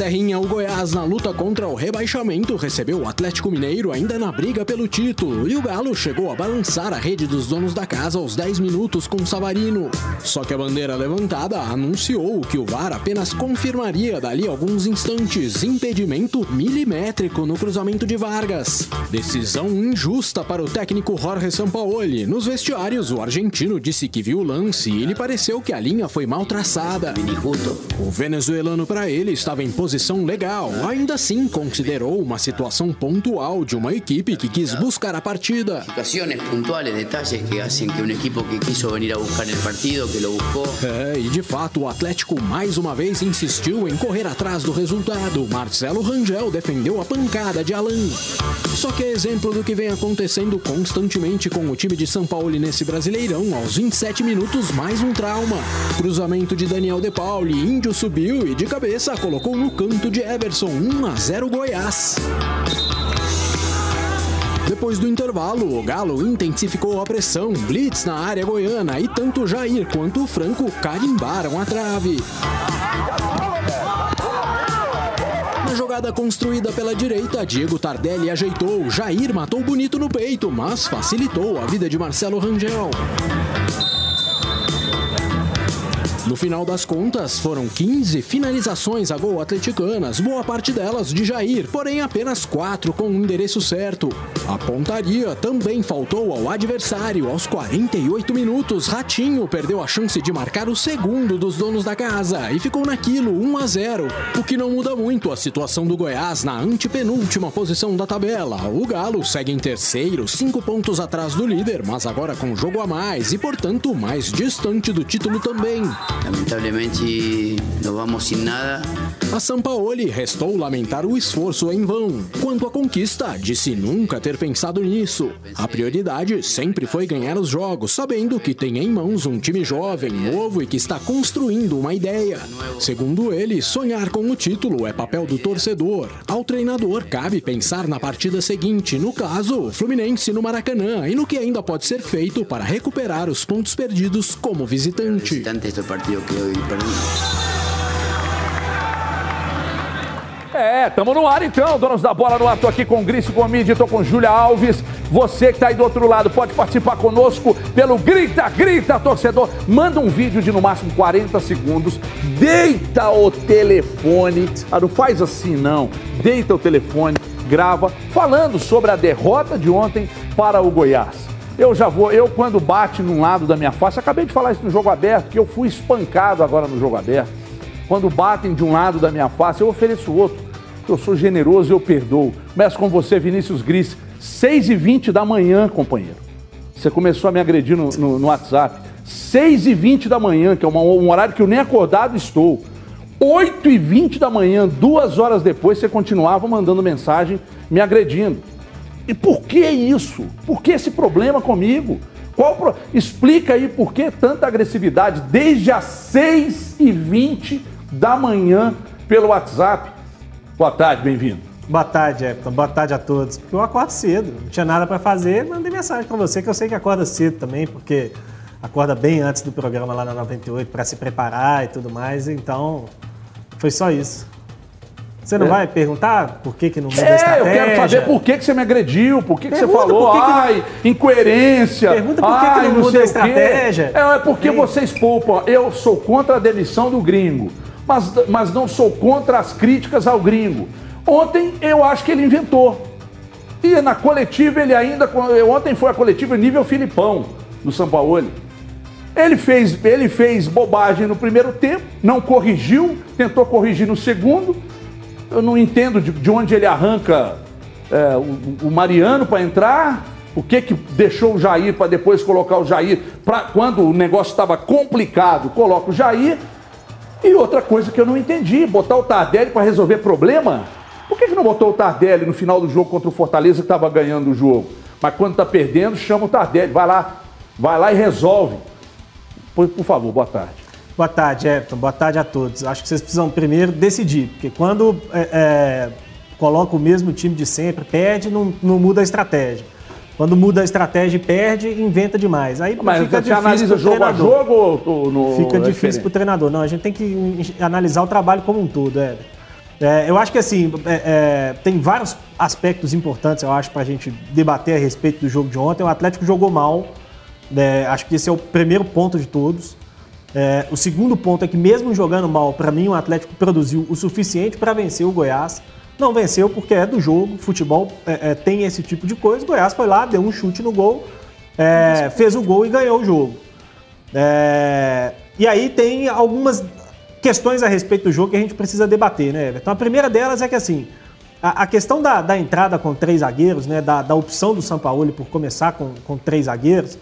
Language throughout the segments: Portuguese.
Serrinha, o Goiás, na luta contra o rebaixamento, recebeu o Atlético Mineiro ainda na briga pelo título. E o Galo chegou a balançar a rede dos donos da casa aos 10 minutos com o Savarino. Só que a bandeira levantada anunciou que o VAR apenas confirmaria dali alguns instantes impedimento milimétrico no cruzamento de Vargas. Decisão injusta para o técnico Jorge Sampaoli. Nos vestiários, o argentino disse que viu o lance e lhe pareceu que a linha foi mal traçada. O venezuelano, para ele, estava em posição legal. Ainda assim, considerou uma situação pontual de uma equipe que quis buscar a partida. Situaciones puntuales, detalles que hacen que un equipo que quiso venir a buscar el partido, que lo buscó. É, e de fato, o Atlético mais uma vez insistiu em correr atrás do resultado. Marcelo Rangel defendeu a pancada de Alain. Só que é exemplo do que vem acontecendo constantemente com o time de São Paulo nesse Brasileirão. Aos 27 minutos, mais um trauma. Cruzamento de Daniel De Pauli, Índio subiu e de cabeça colocou no canto de Everson 1 a 0 Goiás. Depois do intervalo, o Galo intensificou a pressão, blitz na área goiana e tanto Jair quanto o Franco carimbaram a trave. Na jogada construída pela direita, Diego Tardelli ajeitou, Jair matou bonito no peito, mas facilitou a vida de Marcelo Rangel. No final das contas, foram 15 finalizações a gol atleticanas, boa parte delas de Jair, porém apenas 4 com o endereço certo. A pontaria também faltou ao adversário. Aos 48 minutos, Ratinho perdeu a chance de marcar o segundo dos donos da casa e ficou naquilo 1 a 0, o que não muda muito a situação do Goiás na antepenúltima posição da tabela. O Galo segue em terceiro, 5 pontos atrás do líder, mas agora com jogo a mais e, portanto, mais distante do título também. Lamentablemente nos vamos sin nada. A Sampaoli restou lamentar o esforço em vão. Quanto à conquista, disse nunca ter pensado nisso. A prioridade sempre foi ganhar os jogos, sabendo que tem em mãos um time jovem, novo e que está construindo uma ideia. Segundo ele, sonhar com o título é papel do torcedor. Ao treinador cabe pensar na partida seguinte, no caso, Fluminense no Maracanã, e no que ainda pode ser feito para recuperar os pontos perdidos como visitante. É, tamo no ar então, donos da bola no ar. Tô aqui com o Grício Comide, tô com Júlia Alves. Você que tá aí do outro lado pode participar conosco pelo Grita, Grita, torcedor. Manda um vídeo de no máximo 40 segundos. Deita o telefone. Ah, não faz assim não. Deita o telefone, grava, falando sobre a derrota de ontem para o Goiás. Eu já vou, eu quando bate num lado da minha face, acabei de falar isso no jogo aberto, que eu fui espancado agora no jogo aberto. Quando batem de um lado da minha face, eu ofereço o outro. Eu sou generoso e eu perdoo. Começo com você, Vinícius Gris. 6 e 20 da manhã, companheiro. Você começou a me agredir no, no, no WhatsApp. 6 e 20 da manhã, que é uma- um horário que eu nem acordado estou. 8 e 20 da manhã, duas horas depois, você continuava mandando mensagem me agredindo. E por que isso? Por que esse problema comigo? Qual pro... Explica aí por que tanta agressividade desde as 6 e 20 da manhã pelo WhatsApp. Boa tarde, bem-vindo. Boa tarde, Everton. Boa tarde a todos. Porque eu acordo cedo, não tinha nada para fazer, mandei mensagem para você, que eu sei que acorda cedo também, porque acorda bem antes do programa lá na 98 para se preparar e tudo mais, então foi só isso. Você não É. vai perguntar por que, que não muda a É, eu estratégia? quero saber por que, que você me agrediu, por que, que você falou, por que que não- ai, incoerência. Pergunta por que que ai, não muda a estratégia. É, é porque vocês poupam. Eu sou contra a demissão do gringo, mas, mas não sou contra as críticas ao gringo. Ontem eu acho que ele inventou. E na coletiva ele ainda. Ontem foi a coletiva nível Filipão, do São Paulo. Ele fez, ele fez bobagem no primeiro tempo, não corrigiu, tentou corrigir no segundo. Eu não entendo de, de onde ele arranca é, o, o Mariano para entrar. O que que deixou o Jair para depois colocar o Jair? Pra, quando o negócio estava complicado, coloca o Jair. E outra coisa que eu não entendi, botar o Tardelli para resolver problema? Por que, que não botou o Tardelli no final do jogo contra o Fortaleza que estava ganhando o jogo? Mas quando está perdendo, chama o Tardelli, vai lá, vai lá e resolve. Por, por favor, boa tarde. Boa tarde, Everton. Boa tarde a todos. Acho que vocês precisam primeiro decidir, porque quando é, é, coloca o mesmo time de sempre, perde, não, não muda a estratégia. Quando muda a estratégia e perde, inventa demais. Aí Mas fica você difícil analisa jogo a treinador. jogo ou, no. Fica é difícil para o treinador. Não, a gente tem que analisar o trabalho como um todo, Everton. É, eu acho que assim, é, é, tem vários aspectos importantes, eu acho, para a gente debater a respeito do jogo de ontem. O Atlético jogou mal, né, acho que esse é o primeiro ponto de todos. É, o segundo ponto é que, mesmo jogando mal, para mim, o Atlético produziu o suficiente para vencer o Goiás. Não venceu porque é do jogo, futebol é, é, tem esse tipo de coisa. Goiás foi lá, deu um chute no gol, é, fez o gol e ganhou o jogo. É, e aí tem algumas questões a respeito do jogo que a gente precisa debater, né, Então a primeira delas é que assim, a, a questão da, da, entrada com três zagueiros, né, da, da opção do Sampaoli por começar com, com três zagueiros,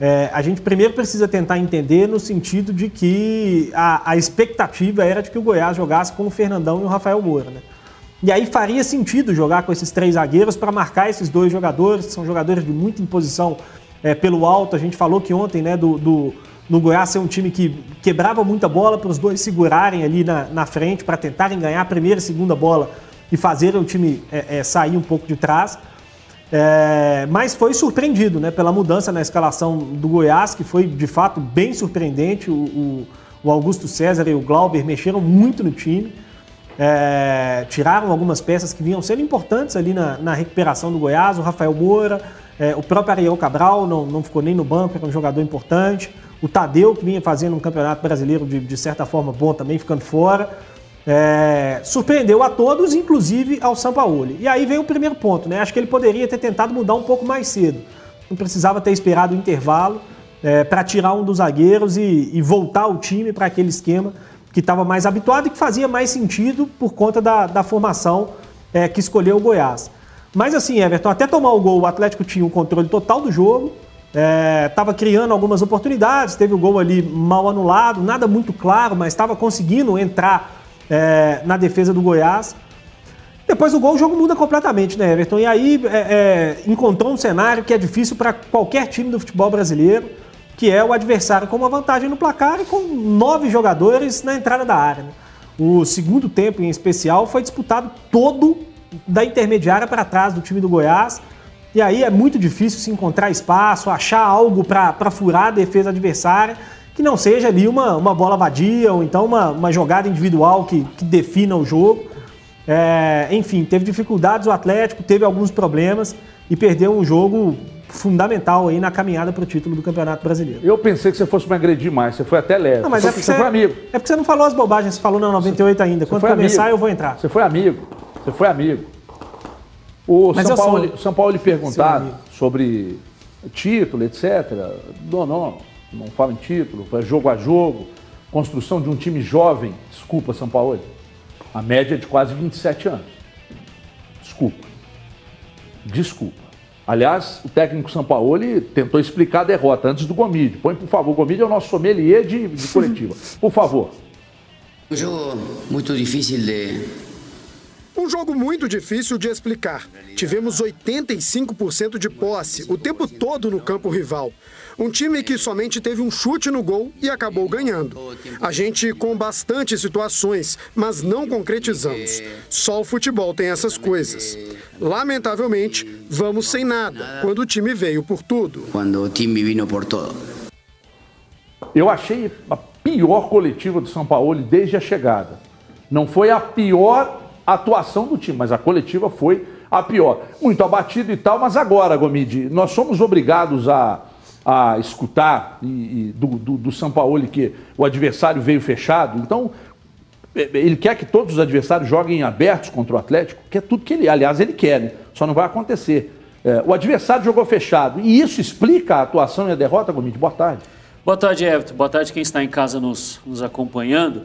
é, a gente primeiro precisa tentar entender no sentido de que a, a, expectativa era de que o Goiás jogasse com o Fernandão e o Rafael Moura. Né? E aí faria sentido jogar com esses três zagueiros para marcar esses dois jogadores, que são jogadores de muita imposição é, pelo alto. A gente falou que ontem né, do, do, do Goiás ser um time que quebrava muita bola para os dois segurarem ali na, na frente, para tentarem ganhar a primeira e segunda bola e fazerem o time é, é sair um pouco de trás. É, mas foi surpreendido né, pela mudança na escalação do Goiás, que foi de fato bem surpreendente. O, o, o Augusto César e o Glauber mexeram muito no time, é, tiraram algumas peças que vinham sendo importantes ali na, na recuperação do Goiás. O Rafael Moura, é, o próprio Ariel Cabral não, não ficou nem no banco, era um jogador importante. O Tadeu, que vinha fazendo um campeonato brasileiro de, de certa forma bom também, ficando fora. É, surpreendeu a todos, inclusive ao Sampaoli. E aí vem o primeiro ponto, né? Acho que ele poderia ter tentado mudar um pouco mais cedo. Não precisava ter esperado o intervalo é, para tirar um dos zagueiros e, e voltar o time para aquele esquema que estava mais habituado e que fazia mais sentido por conta da, da formação é, que escolheu o Goiás. Mas assim, Everton, até tomar o gol, o Atlético tinha o controle total do jogo, estava é, criando algumas oportunidades, teve o gol ali mal anulado, nada muito claro, mas estava conseguindo entrar é, na defesa do Goiás. Depois do gol, o jogo muda completamente, né, Everton? E aí é, é, encontrou um cenário que é difícil para qualquer time do futebol brasileiro, que é o adversário com uma vantagem no placar e com nove jogadores na entrada da área. Né? O segundo tempo, em especial, foi disputado todo da intermediária para trás do time do Goiás. E aí é muito difícil se encontrar espaço, achar algo para furar a defesa adversária que não seja ali uma, uma bola vadia ou então uma, uma jogada individual que, que defina o jogo. É, enfim, teve dificuldades o Atlético, teve alguns problemas e perdeu um jogo fundamental aí na caminhada para o título do Campeonato Brasileiro. Eu pensei que você fosse me agredir mais, você foi até leve. Não, mas é porque você, foi amigo. É porque você não falou as bobagens, você falou na 98 ainda. Quando começar amigo. eu vou entrar. Você foi amigo, você foi amigo. O mas São Paulo, sou... São Paulo lhe perguntado sobre título, etc. Não, não não fala em título, é jogo a jogo, construção de um time jovem. Desculpa, São Paulo. A média é de quase 27 anos. Desculpa. Desculpa. Aliás, o técnico São Paulo tentou explicar a derrota antes do Gomide. Põe, por favor, o Gomide é o nosso sommelier de, de coletiva. Por favor. Um jogo muito difícil de, um jogo muito difícil de explicar. Tivemos 85% de posse o tempo todo no campo rival. Um time que somente teve um chute no gol e acabou ganhando. A gente com bastante situações, mas não concretizamos. Só o futebol tem essas coisas. Lamentavelmente, vamos sem nada quando o time veio por tudo. Quando o time veio por tudo. Eu achei a pior coletiva do São Paulo desde a chegada. Não foi a pior atuação do time, mas a coletiva foi a pior. Muito abatido e tal, mas agora, Gomide, nós somos obrigados a, a escutar e, e do, do, do São Paulo que o adversário veio fechado. Então, ele quer que todos os adversários joguem abertos contra o Atlético, que é tudo que ele, aliás, ele quer, né? só não vai acontecer. É, o adversário jogou fechado e isso explica a atuação e a derrota, Gomide. Boa tarde. Boa tarde, Everton. Boa tarde quem está em casa nos, nos acompanhando.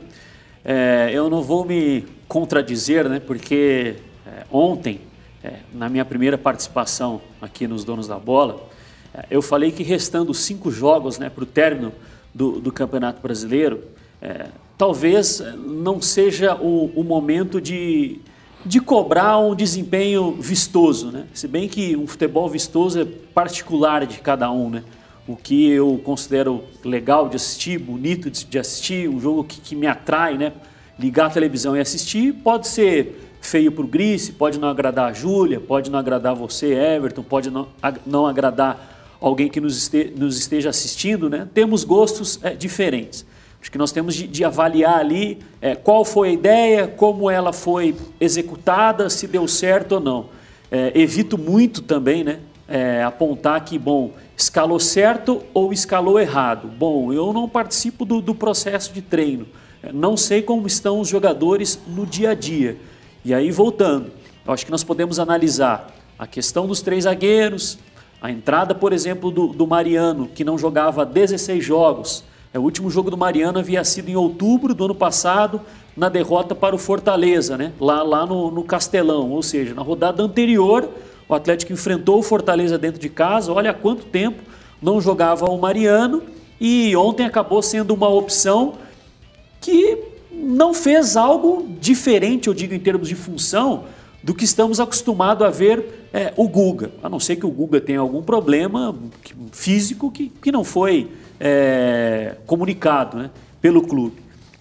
É, eu não vou me contradizer, né, porque é, ontem, é, na minha primeira participação aqui nos Donos da Bola, é, eu falei que restando cinco jogos né, para o término do, do, Campeonato Brasileiro, é, talvez não seja o, o momento de, de cobrar um desempenho vistoso, né? Se bem que um futebol vistoso é particular de cada um, né? o que eu considero legal de assistir, bonito de assistir, um jogo que, que me atrai, né? Ligar a televisão e assistir pode ser feio para o Grice, pode não agradar a Júlia, pode não agradar você, Everton, pode não, não agradar alguém que nos, este, nos esteja assistindo, né? Temos gostos é, diferentes. Acho que nós temos de, de avaliar ali é, qual foi a ideia, como ela foi executada, se deu certo ou não. É, evito muito também, né? É, apontar que, bom, escalou certo ou escalou errado. Bom, eu não participo do, do processo de treino. É, não sei como estão os jogadores no dia a dia. E aí, voltando, eu acho que nós podemos analisar a questão dos três zagueiros, a entrada, por exemplo, do, do Mariano, que não jogava 16 jogos. É, o último jogo do Mariano havia sido em outubro do ano passado, na derrota para o Fortaleza, né? lá, lá no, no Castelão. Ou seja, na rodada anterior, o Atlético enfrentou o Fortaleza dentro de casa. Olha há quanto tempo não jogava o Mariano. E ontem acabou sendo uma opção que não fez algo diferente, eu digo, em termos de função, do que estamos acostumados a ver é, o Guga. A não ser que o Guga tenha algum problema físico que, que não foi é, comunicado né, pelo clube.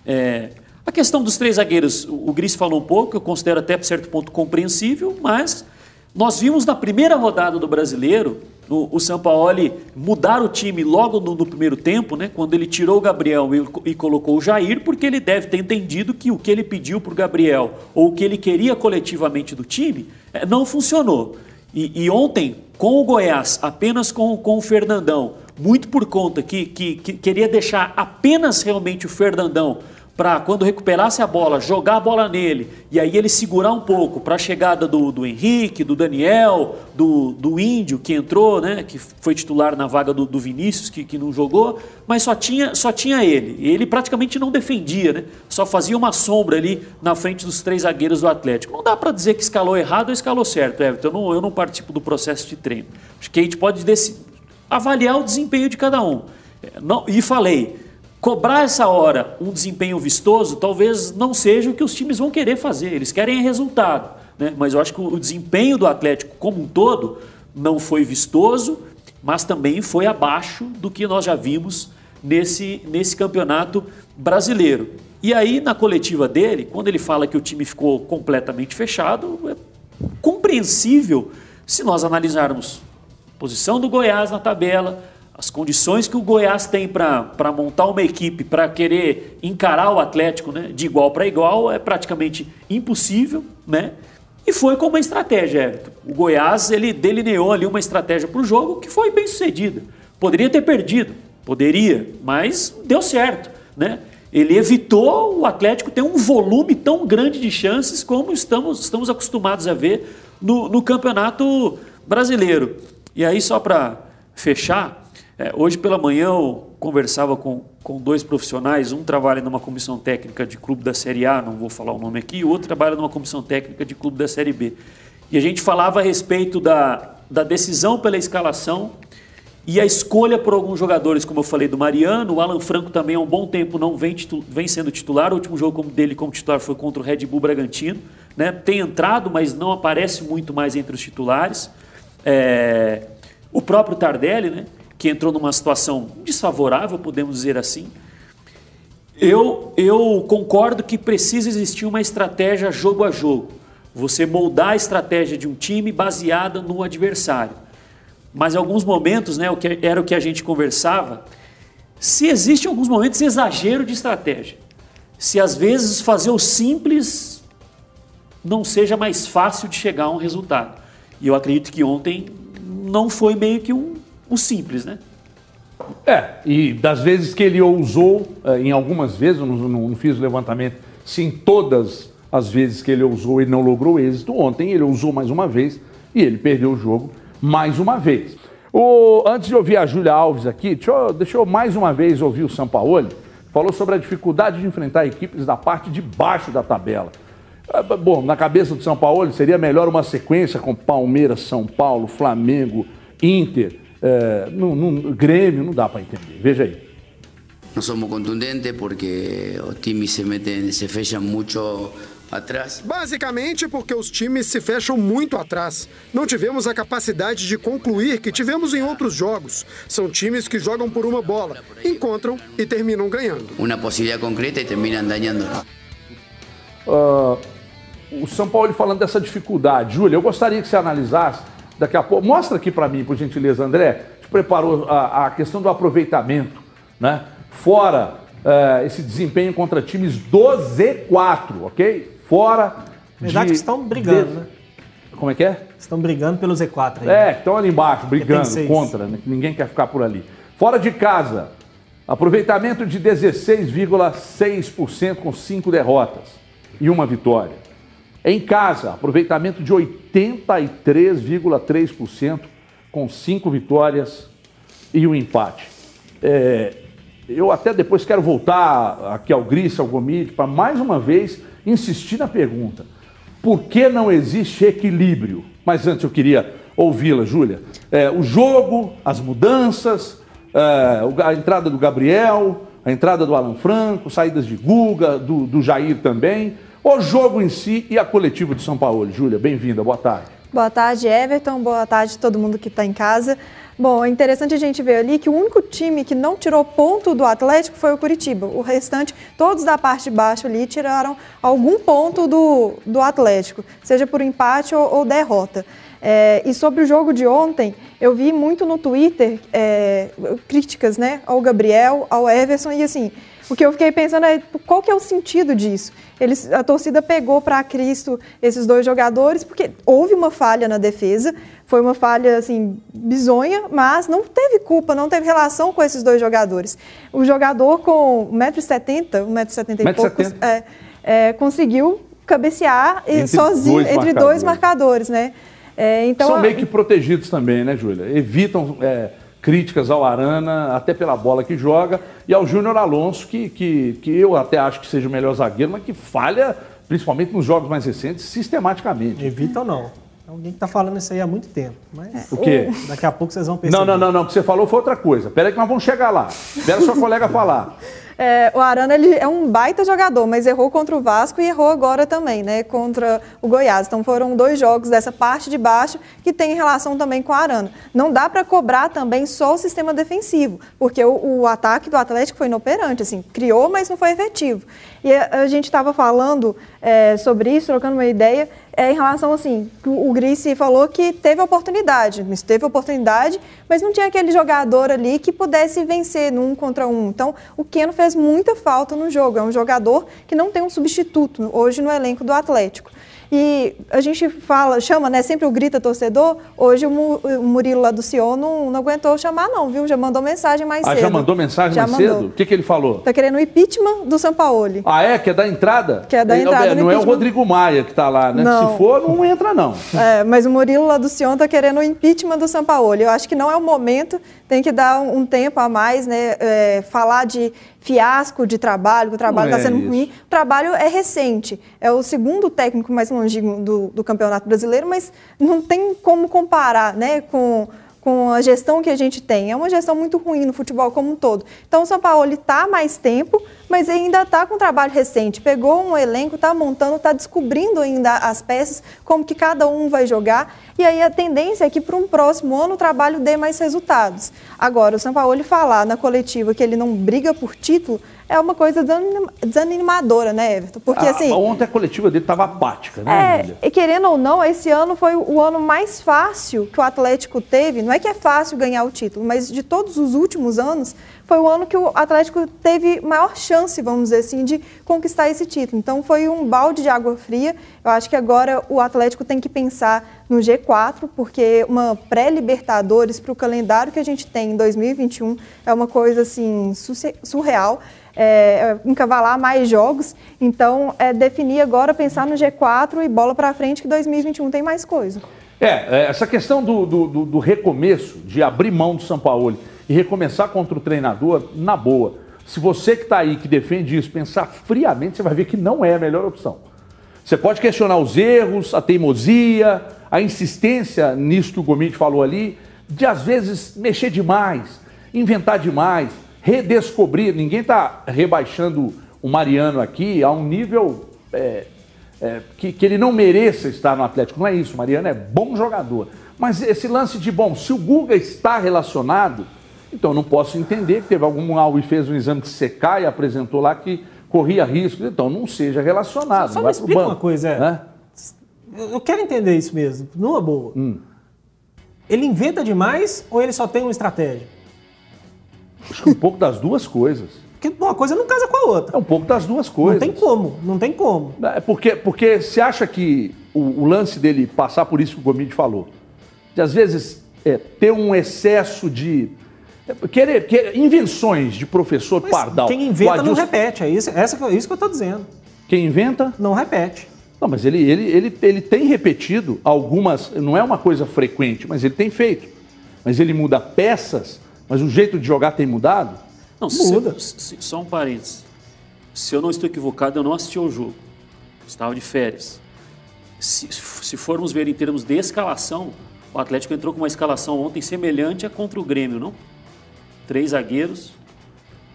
É, a questão dos três zagueiros, o Gris falou um pouco, eu considero até por certo ponto compreensível, mas nós vimos na primeira rodada do brasileiro o, o Sampaoli mudar o time logo no, no, primeiro tempo, né, quando ele tirou o Gabriel e, e, colocou o Jair, porque ele deve ter entendido que o que ele pediu para o Gabriel ou o que ele queria coletivamente do time é, não funcionou. E, e, ontem, com o Goiás, apenas com, com o Fernandão, muito por conta que, que, que queria deixar apenas realmente o Fernandão para quando recuperasse a bola, jogar a bola nele e aí ele segurar um pouco para a chegada do, do Henrique, do Daniel, do, do Índio que entrou, né, que foi titular na vaga do, do Vinícius, que, que não jogou, mas só tinha, só tinha ele. Ele praticamente não defendia, né, só fazia uma sombra ali na frente dos três zagueiros do Atlético. Não dá para dizer que escalou errado ou escalou certo, Everton. Eu não, eu não participo do processo de treino. Acho que a gente pode avaliar o desempenho de cada um. Não, e falei, Cobrar essa hora um desempenho vistoso talvez não seja o que os times vão querer fazer, eles querem resultado. Né? Mas eu acho que o desempenho do Atlético como um todo não foi vistoso, mas também foi abaixo do que nós já vimos nesse, nesse campeonato brasileiro. E aí, na coletiva dele, quando ele fala que o time ficou completamente fechado, é compreensível se nós analisarmos posição do Goiás na tabela, as condições que o Goiás tem para montar uma equipe, para querer encarar o Atlético né, de igual para igual, é praticamente impossível, né? E foi com uma estratégia, Everton. O Goiás ele delineou ali uma estratégia para o jogo que foi bem sucedida. Poderia ter perdido, poderia, mas deu certo, né? Ele evitou o Atlético ter um volume tão grande de chances como estamos, estamos acostumados a ver no, no Campeonato Brasileiro. E aí, só para fechar, é, hoje pela manhã eu conversava com, com dois profissionais, um trabalha numa comissão técnica de clube da Série A, não vou falar o nome aqui, e o outro trabalha numa comissão técnica de clube da Série B. E a gente falava a respeito da, da decisão pela escalação e a escolha por alguns jogadores, como eu falei do Mariano, o Alan Franco também há um bom tempo não vem, vem sendo titular, o último jogo dele como titular foi contra o Red Bull Bragantino, né? tem entrado, mas não aparece muito mais entre os titulares. É... O próprio Tardelli, né? que entrou numa situação desfavorável, podemos dizer assim. Eu, eu concordo que precisa existir uma estratégia jogo a jogo. Você moldar a estratégia de um time baseada no adversário. Mas em alguns momentos, né, o que era o que a gente conversava, se existe em alguns momentos exagero de estratégia. Se às vezes fazer o simples não seja mais fácil de chegar a um resultado. E eu acredito que ontem não foi meio que um o simples, né? É, e das vezes que ele ousou, eh, em algumas vezes, eu não, não fiz o levantamento, se em todas as vezes que ele ousou ele não logrou êxito, ontem ele ousou mais uma vez e ele perdeu o jogo mais uma vez. O, antes de ouvir a Júlia Alves aqui, deixa eu, deixa eu, mais uma vez ouvir o Sampaoli, falou sobre a dificuldade de enfrentar equipes da parte de baixo da tabela. Ah, bom, na cabeça do São Paulo seria melhor uma sequência com Palmeiras, São Paulo, Flamengo, Inter, é, no, no Grêmio, não dá para entender. Veja aí. Não somos contundentes porque os times se metem, se fecham muito atrás. Basicamente porque os times se fecham muito atrás. Não tivemos a capacidade de concluir que tivemos em outros jogos. São times que jogam por uma bola, encontram e terminam ganhando. Uma possibilidade concreta e terminam ganhando. Uh, o São Paulo falando dessa dificuldade. Júlia, eu gostaria que você analisasse daqui a pouco. Mostra aqui para mim, por gentileza, André. Te preparou a, a, questão do aproveitamento, né? Fora uh, esse desempenho contra times do Z4, ok? Fora. Verdade de, que estão brigando, de... né? Como é que é? Estão brigando pelo Z4 aí. É, estão ali embaixo, brigando contra, né? Ninguém quer ficar por ali. Fora de casa, aproveitamento de 16,6% com cinco derrotas e uma vitória. Em casa, aproveitamento de 83,3% com cinco vitórias e um empate. É, eu até depois quero voltar aqui ao Gris, ao Gomide, para mais uma vez insistir na pergunta: por que não existe equilíbrio? Mas antes eu queria ouvi-la, Júlia. É, o jogo, as mudanças, é, a entrada do Gabriel, a entrada do Alan Franco, saídas de Guga, do, do Jair também. O jogo em si e a coletiva de São Paulo. Júlia, bem-vinda, boa tarde. Boa tarde, Everton. Boa tarde a todo mundo que está em casa. Bom, é interessante a gente ver ali que o único time que não tirou ponto do Atlético foi o Curitiba. O restante, todos da parte de baixo ali, tiraram algum ponto do, do Atlético, seja por empate ou, ou derrota. É, e sobre o jogo de ontem, eu vi muito no Twitter é, críticas né, ao Gabriel, ao Everson, e assim, o que eu fiquei pensando é qual que é o sentido disso? Eles, a torcida pegou para Cristo esses dois jogadores porque houve uma falha na defesa, foi uma falha assim bizonha, mas não teve culpa, não teve relação com esses dois jogadores. O jogador com 1,70m, 1,70m e poucos, é, é, conseguiu cabecear entre sozinho dois entre dois marcadores, né? É, então, São meio que protegidos também, né, Júlia? Evitam é, críticas ao Arana, até pela bola que joga, e ao Júnior Alonso, que, que, que eu até acho que seja o melhor zagueiro, mas que falha, principalmente nos jogos mais recentes, sistematicamente. Evita ou não? Alguém que está falando isso aí há muito tempo. Mas o quê? Daqui a pouco vocês vão perceber. Não, não, não, não. O que você falou foi outra coisa. Espera aí que nós vamos chegar lá. Espera sua colega falar. É, o Arana ele é um baita jogador, mas errou contra o Vasco e errou agora também, né? Contra o Goiás. Então foram dois jogos dessa parte de baixo que tem relação também com o Arana. Não dá para cobrar também só o sistema defensivo, porque o, o, ataque do Atlético foi inoperante, assim, criou, mas não foi efetivo. E a, gente estava falando é, sobre isso, trocando uma ideia, é, em relação assim, o, o falou que teve oportunidade, mas teve oportunidade, mas não tinha aquele jogador ali que pudesse vencer num contra um. Então, o Keno fez muita falta no jogo. É um jogador que não tem um substituto hoje no elenco do Atlético. E a gente fala, chama, né, sempre o grita torcedor. Hoje o Murilo lá do Sion não, não aguentou chamar, não, viu? Já mandou mensagem mais ah, cedo. já mandou mensagem já mais mandou. cedo? O que, que ele falou? Tá querendo o impeachment do Sampaoli. Ah, é? Que é da entrada? Que é da entrada. Não, é, não é o Rodrigo Maia que tá lá, né? Não. Se for, não entra, não. É, mas o Murilo lá do Sion tá querendo o impeachment do Sampaoli. Eu acho que não é o momento, tem que dar um tempo a mais, né? É, falar de fiasco de trabalho, que o trabalho está é sendo isso. ruim. O trabalho é recente, é o segundo técnico mais longínquo do, do Campeonato Brasileiro, mas não tem como comparar né, com com a gestão que a gente tem. É uma gestão muito ruim no futebol como um todo. Então o São Paulo está mais tempo, mas ainda está com trabalho recente. Pegou um elenco, está montando, está descobrindo ainda as peças, como que cada um vai jogar. E aí a tendência é que para um próximo ano o trabalho dê mais resultados. Agora, o São Paulo falar na coletiva que ele não briga por título é uma coisa desanimadora, né, Everton? Porque ah, assim. Ontem a coletiva dele estava apática, né? É, e querendo ou não, esse ano foi o ano mais fácil que o Atlético teve. Não é que é fácil ganhar o título, mas de todos os últimos anos, foi o ano que o Atlético teve maior chance, vamos dizer assim, de conquistar esse título. Então foi um balde de água fria. Eu acho que agora o Atlético tem que pensar no G4, porque uma pré-Libertadores para o calendário que a gente tem em 2021 é uma coisa assim surreal é, encavalar mais jogos. Então, é definir agora, pensar no G4 e bola para frente, que 2021 tem mais coisa. É, é, essa questão do, do, do recomeço, de abrir mão do São Paulo e recomeçar contra o treinador, na boa. Se você que está aí, que defende isso, pensar friamente, você vai ver que não é a melhor opção. Você pode questionar os erros, a teimosia, a insistência nisso que o Gomide falou ali, de às vezes mexer demais, inventar demais redescobrir. Ninguém está rebaixando o Mariano aqui a um nível é, é, que, que ele não mereça estar no Atlético. Não é isso, o Mariano é bom jogador. Mas esse lance de, bom, se o Guga está relacionado, então eu não posso entender que teve algum algo e fez um exame de secar e apresentou lá que corria risco, então não seja relacionado. Só, só me explica uma coisa, é, né? eu quero entender isso mesmo, numa boa. Hum. Ele inventa demais ou ele só tem uma estratégia? Acho que um pouco das duas coisas. Porque uma coisa não casa com a outra. É um pouco das duas Não coisas. tem como, não tem como. É porque, porque você acha que o, o lance dele passar por isso que o Gomide falou, de às vezes é, ter um excesso de. é, Querer, querer- invenções de professor Mas pardal. quem inventa não Adilson- repete, é isso, essa, que eu- isso que eu tô dizendo. Quem inventa? Não repete. Não, mas ele, ele, ele, ele tem repetido algumas. Não é uma coisa frequente, mas ele tem feito. Mas ele muda peças, mas o jeito de jogar tem mudado? Não, se- Muda. se- só um parênteses. Se eu não estou equivocado, eu não assisti ao jogo. Estava de férias. Se, se formos ver em termos de escalação, o Atlético entrou com uma escalação ontem semelhante a contra o Grêmio, não? Três zagueiros.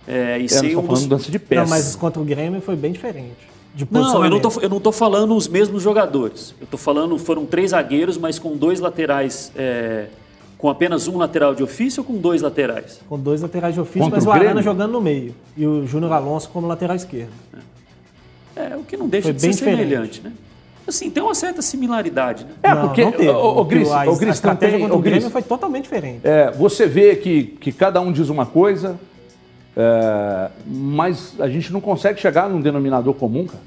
é, e É, sem um dos... de peça. Não, mas contra o Grêmio foi bem diferente. De Não, eu não, tô, eu não tô falando os mesmos jogadores. Eu tô falando, foram três zagueiros, mas com dois laterais, é, com apenas um lateral de ofício ou com dois laterais? Com dois laterais de ofício, Contra mas o o Arana Grêmio? jogando no meio. E o Júnior Alonso como lateral esquerdo. É, o que não deixa Foi de ser bem diferente. semelhante, né? Assim, tem uma certa similaridade, né? É, não, porque. não teve. Ô, Porque Gris, a, ô, Gris, a estratégia tem- contra o Gris, Grêmio foi totalmente diferente. É, você vê que, que cada um diz uma coisa, é, mas a gente não consegue chegar num denominador comum, cara.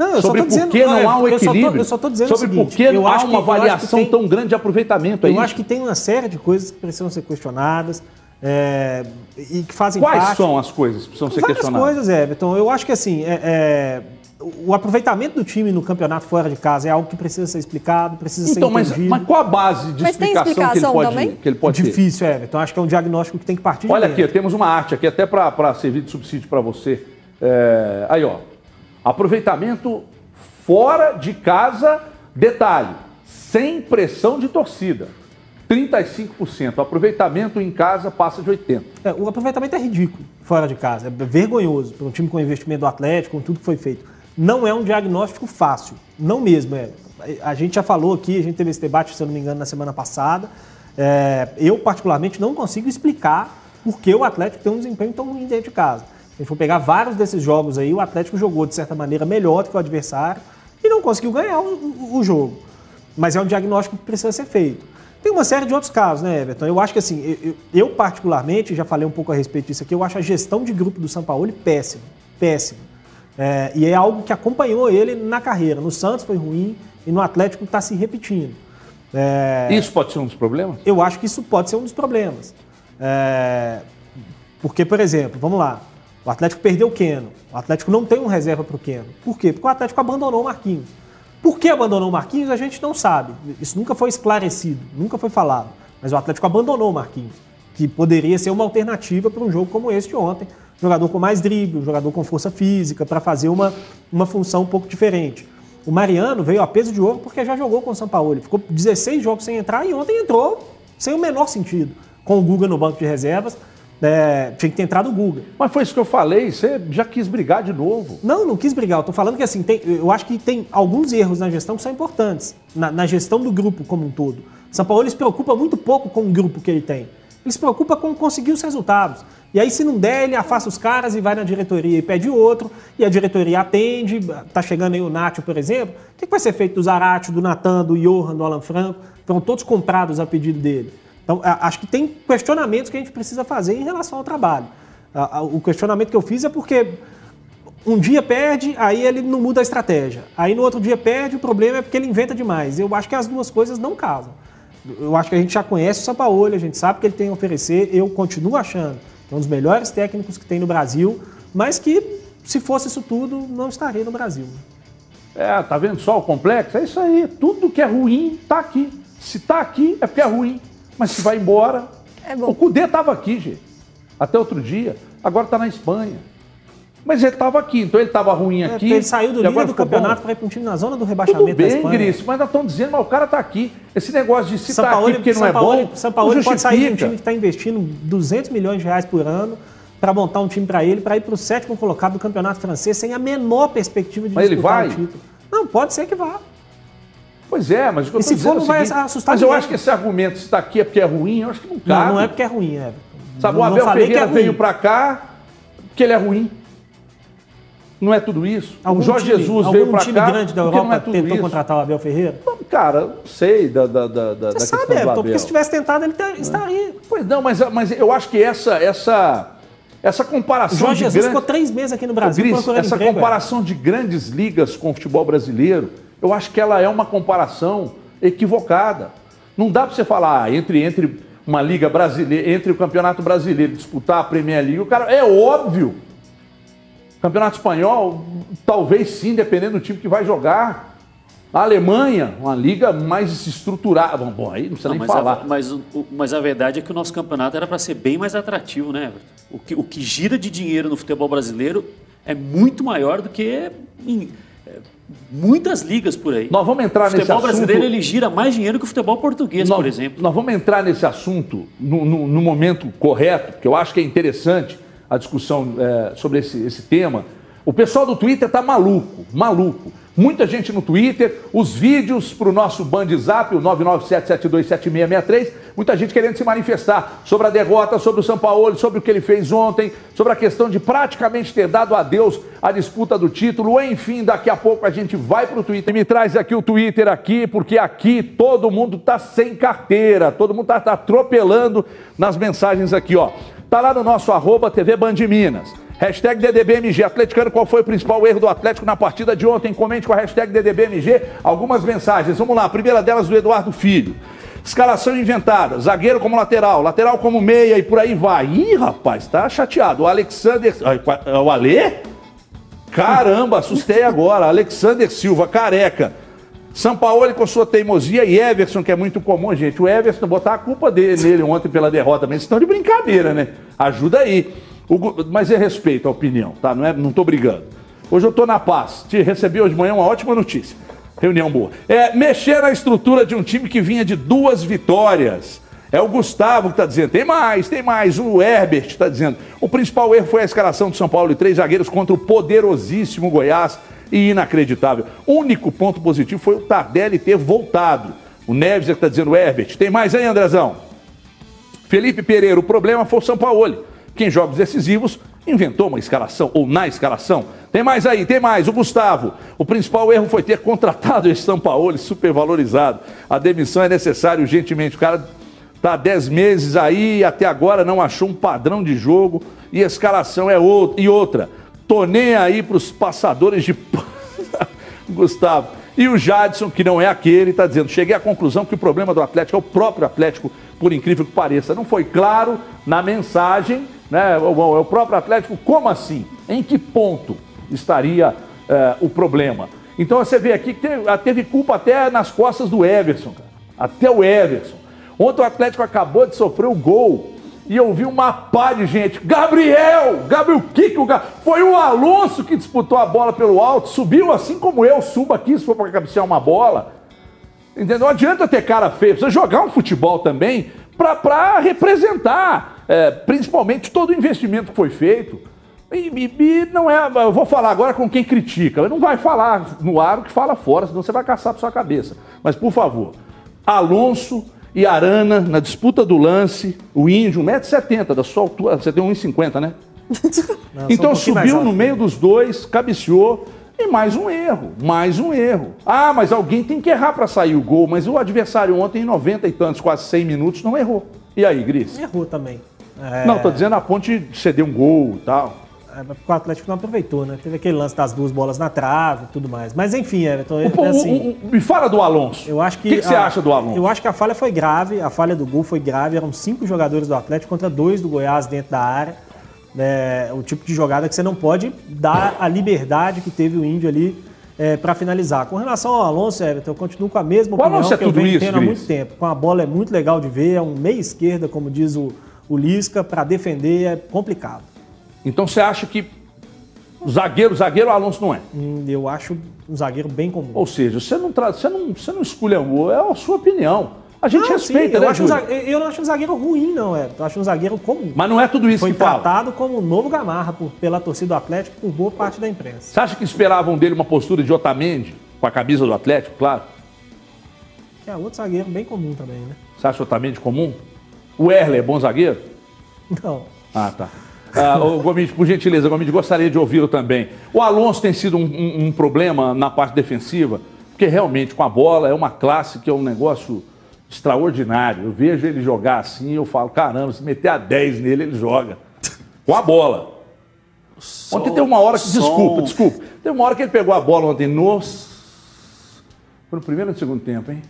Não, eu sobre só tô dizendo, por que não há um eu só tô- equilíbrio. Eu só tô dizendo sobre o seguinte, por que eu não há acho que- uma que variação tem- tão grande de aproveitamento. É Eu isso? acho que tem uma série de coisas que precisam ser questionadas é, e que fazem Quais parte... são as coisas que precisam ser Várias questionadas? coisas, Everton. Eu acho que assim, é- é, o aproveitamento do time no campeonato fora de casa é algo que precisa ser explicado, precisa Então, ser mas, entendido. mas qual a base de Mas tem explicação, que ele explicação pode, também? que ele pode ter? Difícil, Everton. Acho que é um diagnóstico que tem que partir de Olha aqui, dentro. temos uma arte aqui até para servir de subsídio para você. É, aí, ó. Aproveitamento fora de casa, detalhe, sem pressão de torcida. 35%. O aproveitamento em casa passa de 80%. É, o aproveitamento é ridículo fora de casa, é vergonhoso para um time com investimento do Atlético, com tudo que foi feito. Não é um diagnóstico fácil, não mesmo. É. A gente já falou aqui, a gente teve esse debate, se eu não me engano, na semana passada. É, eu, particularmente, não consigo explicar por que o Atlético tem um desempenho tão ruim dentro de casa. Gente for pegar vários desses jogos aí, o Atlético jogou de certa maneira melhor do que o adversário e não conseguiu ganhar o, o- jogo. Mas é um diagnóstico que precisa ser feito. Tem uma série de outros casos, né, Everton? Eu acho que assim, eu, eu- eu, particularmente, já falei um pouco a respeito disso aqui, eu acho a gestão de grupo do São Paulo péssima. Péssima. É, e é algo que acompanhou ele na carreira. No Santos foi ruim e no Atlético está se repetindo. É, Isso pode ser um dos problemas? eu acho que isso pode ser um dos problemas. É, porque, por exemplo, vamos lá, o Atlético perdeu o Keno. O Atlético não tem um reserva para o Keno. Por quê? Porque o Atlético abandonou o Marquinhos. Por que abandonou o Marquinhos, a gente não sabe. Isso nunca foi esclarecido, nunca foi falado. Mas o Atlético abandonou o Marquinhos, que poderia ser uma alternativa para um jogo como esse de ontem. Jogador com mais drible, jogador com força física, para fazer uma, uma função um pouco diferente. O Mariano veio a peso de ouro porque já jogou com o São Paulo. Ele ficou 16 jogos sem entrar e ontem entrou sem o menor sentido. Com o Guga no banco de reservas, é, tinha que ter entrado o Guga. Mas foi isso que eu falei, você já quis brigar de novo. Não, não quis brigar. Eu tô falando que assim, tem- eu acho que tem alguns erros na gestão que são importantes. Na, na gestão do grupo como um todo. São Paulo se preocupa muito pouco com o grupo que ele tem. Ele se preocupa com conseguir os resultados. E aí, se não der, ele afasta os caras e vai na diretoria e pede outro, e a diretoria atende. Tá chegando aí o Nacho, por exemplo. O que que vai ser feito do Zarate, do Natan, do Johan, do Alan Franco? Foram todos comprados a pedido dele. Então, acho que tem questionamentos que a gente precisa fazer em relação ao trabalho. O questionamento que eu fiz é porque um dia perde, aí ele não muda a estratégia. Aí no outro dia perde, o problema é porque ele inventa demais. Eu acho que as duas coisas não casam. Eu acho que a gente já conhece o Sampaoli, a gente sabe que ele tem a oferecer. Eu continuo achando que é um dos melhores técnicos que tem no Brasil, mas que se fosse isso tudo, não estaria no Brasil. É, tá vendo só o complexo? É isso aí. Tudo que é ruim tá aqui. Se tá aqui é porque é ruim. Mas se vai embora. É bom. O Cudê tava aqui, gente. Até outro dia. Agora tá na Espanha. Mas ele tava aqui, então ele tava ruim É, aqui. porque ele saiu do líder do campeonato para ir para um time na zona do Tudo rebaixamento da bem, Espanha. Gris, mas nós estamos dizendo, mas o cara tá aqui. Esse negócio de se tá Sampaoli, aqui porque não é Sampaoli- bom, Sampaoli não pode sair de um time que está investindo 200 milhões de reais por ano para montar um time para ele, para ir para o sétimo colocado do campeonato francês sem a menor perspectiva de Mas ele disputar vai? o título. Não, pode ser que vá. Pois é, mas o que eu E se for, é o não vai assustar Mas eu ninguém. acho que esse argumento, se tá aqui é porque é ruim, eu acho que não cabe. Não, não é porque é ruim, é. Sabe, Não- o Abel que Ferreira é veio pra cá porque ele é ruim. Não é tudo isso. Algum o Jorge time- Jesus veio time cá grande da não é Europa tudo tentou isso. contratar o Abel Ferreira? Cara, não sei da, da, da, da Você sabe, Everton, Abel. porque se tivesse tentado, ele estaria. Pois não, mas, mas eu acho que essa, essa, essa comparação Jorge de Jesus grande- ficou três meses aqui no Brasil Gris, essa emprego, é. comparação de grandes ligas com o futebol brasileiro, eu acho que ela é uma comparação equivocada. Não dá para você falar ah, entre, entre uma liga brasileira, entre o campeonato brasileiro disputar a Premier League, o cara é óbvio. Campeonato espanhol, talvez sim, dependendo do time que vai jogar. A Alemanha, uma liga mais estruturada. Bom, bom aí não precisa Não, nem mas, falar. a, mas, o- mas a verdade é que o nosso campeonato era para ser bem mais atrativo, né, Everton? O que, o que gira de dinheiro no futebol brasileiro é muito maior do que em muitas ligas por aí. Nós vamos entrar o futebol nesse brasileiro assunto. ele gira mais dinheiro que o futebol português, nós, por exemplo. Nós vamos entrar nesse assunto no, no- no momento correto, porque eu acho que é interessante a discussão é, sobre esse, esse tema. O pessoal do Twitter tá maluco, maluco. Muita gente no Twitter, os vídeos para o nosso Band Zap, o 997727663, muita gente querendo se manifestar sobre a derrota, sobre o São Paulo, sobre o que ele fez ontem, sobre a questão de praticamente ter dado adeus à disputa do título. Enfim, daqui a pouco a gente vai para o Twitter. Me traz aqui o Twitter aqui, porque aqui todo mundo tá sem carteira, todo mundo tá, tá atropelando nas mensagens aqui, ó. Tá lá no nosso arroba TV Band Minas. Hashtag DDBMG. Atleticano, qual foi o principal erro do Atlético na partida de ontem? Comente com a hashtag DDBMG algumas mensagens. Vamos lá, a primeira delas do Eduardo Filho. Escalação inventada, zagueiro como lateral, lateral como meia e por aí vai. Ih, rapaz, tá chateado. O Alexander. Ai, O Alê? Caramba, assustei agora. Alexander Silva, careca. São Paulo com sua teimosia e Everson, que é muito comum, gente. O Everson, botar a culpa dele nele ontem pela derrota, mas estão de brincadeira, né? Ajuda aí. O mas é respeito a opinião, tá? Não, é, não tô brigando. Hoje eu tô na paz. Te recebi hoje de manhã uma ótima notícia. Reunião boa. É, mexer na estrutura de um time que vinha de duas vitórias. É o Gustavo que está dizendo. Tem mais, tem mais. O Herbert está dizendo. O principal erro foi a escalação do São Paulo e três zagueiros contra o poderosíssimo Goiás e inacreditável. O único ponto positivo foi o Tardelli ter voltado. O Neves é que está dizendo, Herbert. Tem mais aí, Andrezão? Felipe Pereira, o problema foi o São Paulo, que em jogos decisivos inventou uma escalação, ou na escalação. Tem mais aí, tem mais. O Gustavo, o principal erro foi ter contratado esse São Paulo supervalorizado. A demissão é necessária urgentemente. O cara tá há 10 meses aí até agora não achou um padrão de jogo e a escalação é outra. E outra, tô nem aí para os passadores de. Gustavo. E o Jadson, que não é aquele, está dizendo: cheguei à conclusão que o problema do Atlético é o próprio Atlético, por incrível que pareça. Não foi claro na mensagem, né? O, é próprio Atlético, como assim? Em que ponto estaria eh, o problema? Então você vê aqui que teve, teve culpa até nas costas do Everson, cara. Até o Everson. Ontem o Atlético acabou de sofrer o gol. E eu vi uma pá de gente. Gabriel! Gabriel, o que que o Ga- Foi o Alonso que disputou a bola pelo alto, subiu assim como eu subo aqui se for para cabecear uma bola. Entendeu? Não adianta ter cara feia, precisa jogar um futebol também para representar, é, principalmente todo o investimento que foi feito. E, e- não é. Eu vou falar agora com quem critica. Não vai falar no ar o que fala fora, senão você vai caçar para sua cabeça. Mas, por favor, Alonso e Arana na disputa do lance, o índio, 1,70m da sua altura. Você tem 1,50m, né? Não, um Então mais subiu alto. no meio dos dois, cabeceou e mais um erro, mais um erro. Ah, mas alguém tem que errar para sair o gol, mas o adversário ontem em 90 e tantos, quase 100 minutos, não errou. E aí, Gris? Errou também. É, Não, tô dizendo a ponte cedeu um gol e tal. é, porque o Atlético não aproveitou, né? Teve aquele lance das duas bolas na trave e tudo mais. Mas enfim, Everton, é, O- o- assim, o- me fala do Alonso. eu acho que... O que, que você a- acha do Alonso? Eu acho que a falha foi grave, a falha do gol foi grave. Eram cinco jogadores do Atlético contra dois do Goiás dentro da área. É, o tipo de jogada que você não pode dar a liberdade que teve o Índio ali para finalizar. Com relação ao Alonso, Everton, eu continuo com a mesma O opinião Alonso é que eu tudo venho isso, tendo há muito tempo. Com a bola é muito legal de ver, é um meia esquerda, como diz o, o Lisca, para defender é complicado. Então você acha que zagueiro, zagueiro, o Alonso não é? Hum, Eu acho um zagueiro bem comum. Ou seja, você não, tra... você não, você não esculhambou, é a sua opinião. A gente Não, sim, respeita, eu, né, acho um Júlio? zague- eu não acho um zagueiro ruim, não, é. Eu acho um zagueiro comum. Mas não é tudo isso Foi que fala. tratado como um novo Gamarra por- pela torcida do Atlético por boa parte da imprensa. Você acha que esperavam dele uma postura de Otamendi, com a camisa do Atlético, claro? Que é outro zagueiro bem comum também, né? Você acha o Otamendi comum? O Erle é bom zagueiro? Não. Ah, tá. Ah, ô, Gomide, por gentileza, Gomide, gostaria de ouvi-lo também. O Alonso tem sido um, um- um problema na parte defensiva, porque realmente com a bola é uma classe que é um negócio extraordinário. Eu vejo ele jogar assim e eu falo, caramba, se meter a 10 nele, ele joga. com a bola. Ontem tem uma hora que. Desculpa, desculpa. Tem uma hora que ele pegou a bola ontem no. Foi no primeiro ou no segundo tempo, hein?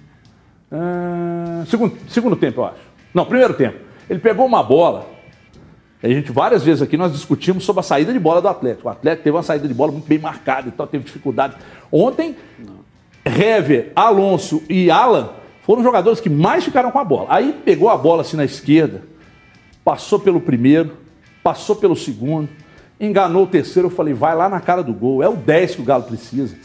Ah, segundo, segundo tempo, eu acho. Não, primeiro tempo. Ele pegou uma bola. A gente, várias vezes aqui, nós discutimos sobre a saída de bola do Atlético. O Atlético teve uma saída de bola muito bem marcada e teve dificuldade. Ontem, Hever, Alonso e Alan foram jogadores que mais ficaram com a bola. Aí pegou a bola assim na esquerda, passou pelo primeiro, passou pelo segundo, enganou o terceiro. Eu falei, vai lá na cara do gol, é o 10 que o Galo precisa.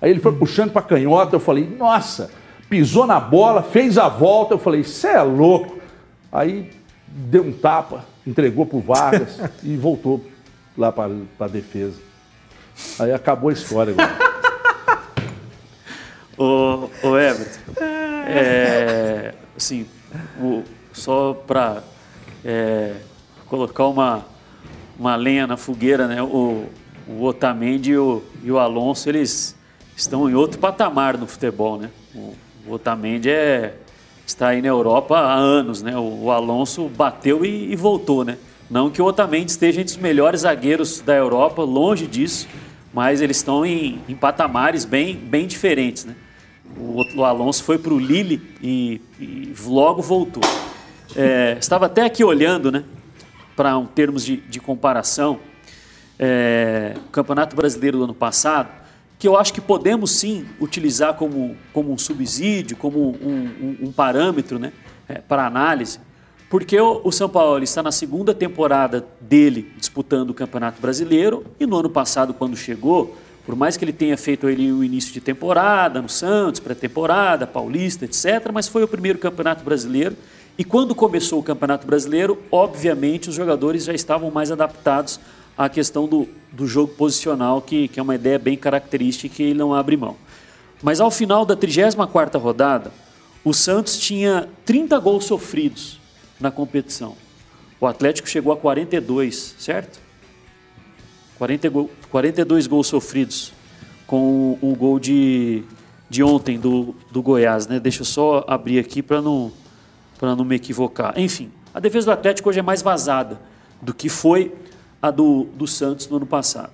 Aí ele foi puxando para canhota, eu falei, nossa, pisou na bola, fez a volta. Eu falei, você é louco. Aí deu um tapa, entregou pro Vargas e voltou lá para a defesa. Aí acabou a história. Agora. Ô, ô Everton, é, assim, o- só para colocar uma, uma lenha na fogueira, né? O, o Otamendi e o, e o Alonso, eles estão em outro patamar no futebol, né? O, o Otamendi é, está aí na Europa há anos, né? O, Alonso bateu e, e voltou, né? Não que o Otamendi esteja entre os melhores zagueiros da Europa, longe disso, mas eles estão em, em patamares bem, bem diferentes, né? O, o Alonso foi para o Lille e, e logo voltou. É, estava até aqui olhando, né, para um termos de, de comparação, é, o Campeonato Brasileiro do ano passado, que eu acho que podemos sim utilizar como, como um subsídio, como um, um- um parâmetro né, é, para análise, porque o, o São Paulo está na segunda temporada dele disputando o Campeonato Brasileiro e no ano passado, quando chegou, por mais que ele tenha feito ali o início de temporada no Santos, pré-temporada, Paulista, etc., mas foi o primeiro Campeonato Brasileiro. E quando começou o Campeonato Brasileiro, obviamente os jogadores já estavam mais adaptados à questão do, do jogo posicional, que, que é uma ideia bem característica e ele não abre mão. Mas ao final da 34ª rodada, o Santos tinha 30 gols sofridos na competição. O Atlético chegou a 42, certo? 40 gol- 42 gols sofridos com o, o gol de, de ontem do, do Goiás, né? Deixa eu só abrir aqui para não, para não me equivocar. Enfim, a defesa do Atlético hoje é mais vazada do que foi a do, do Santos no ano passado.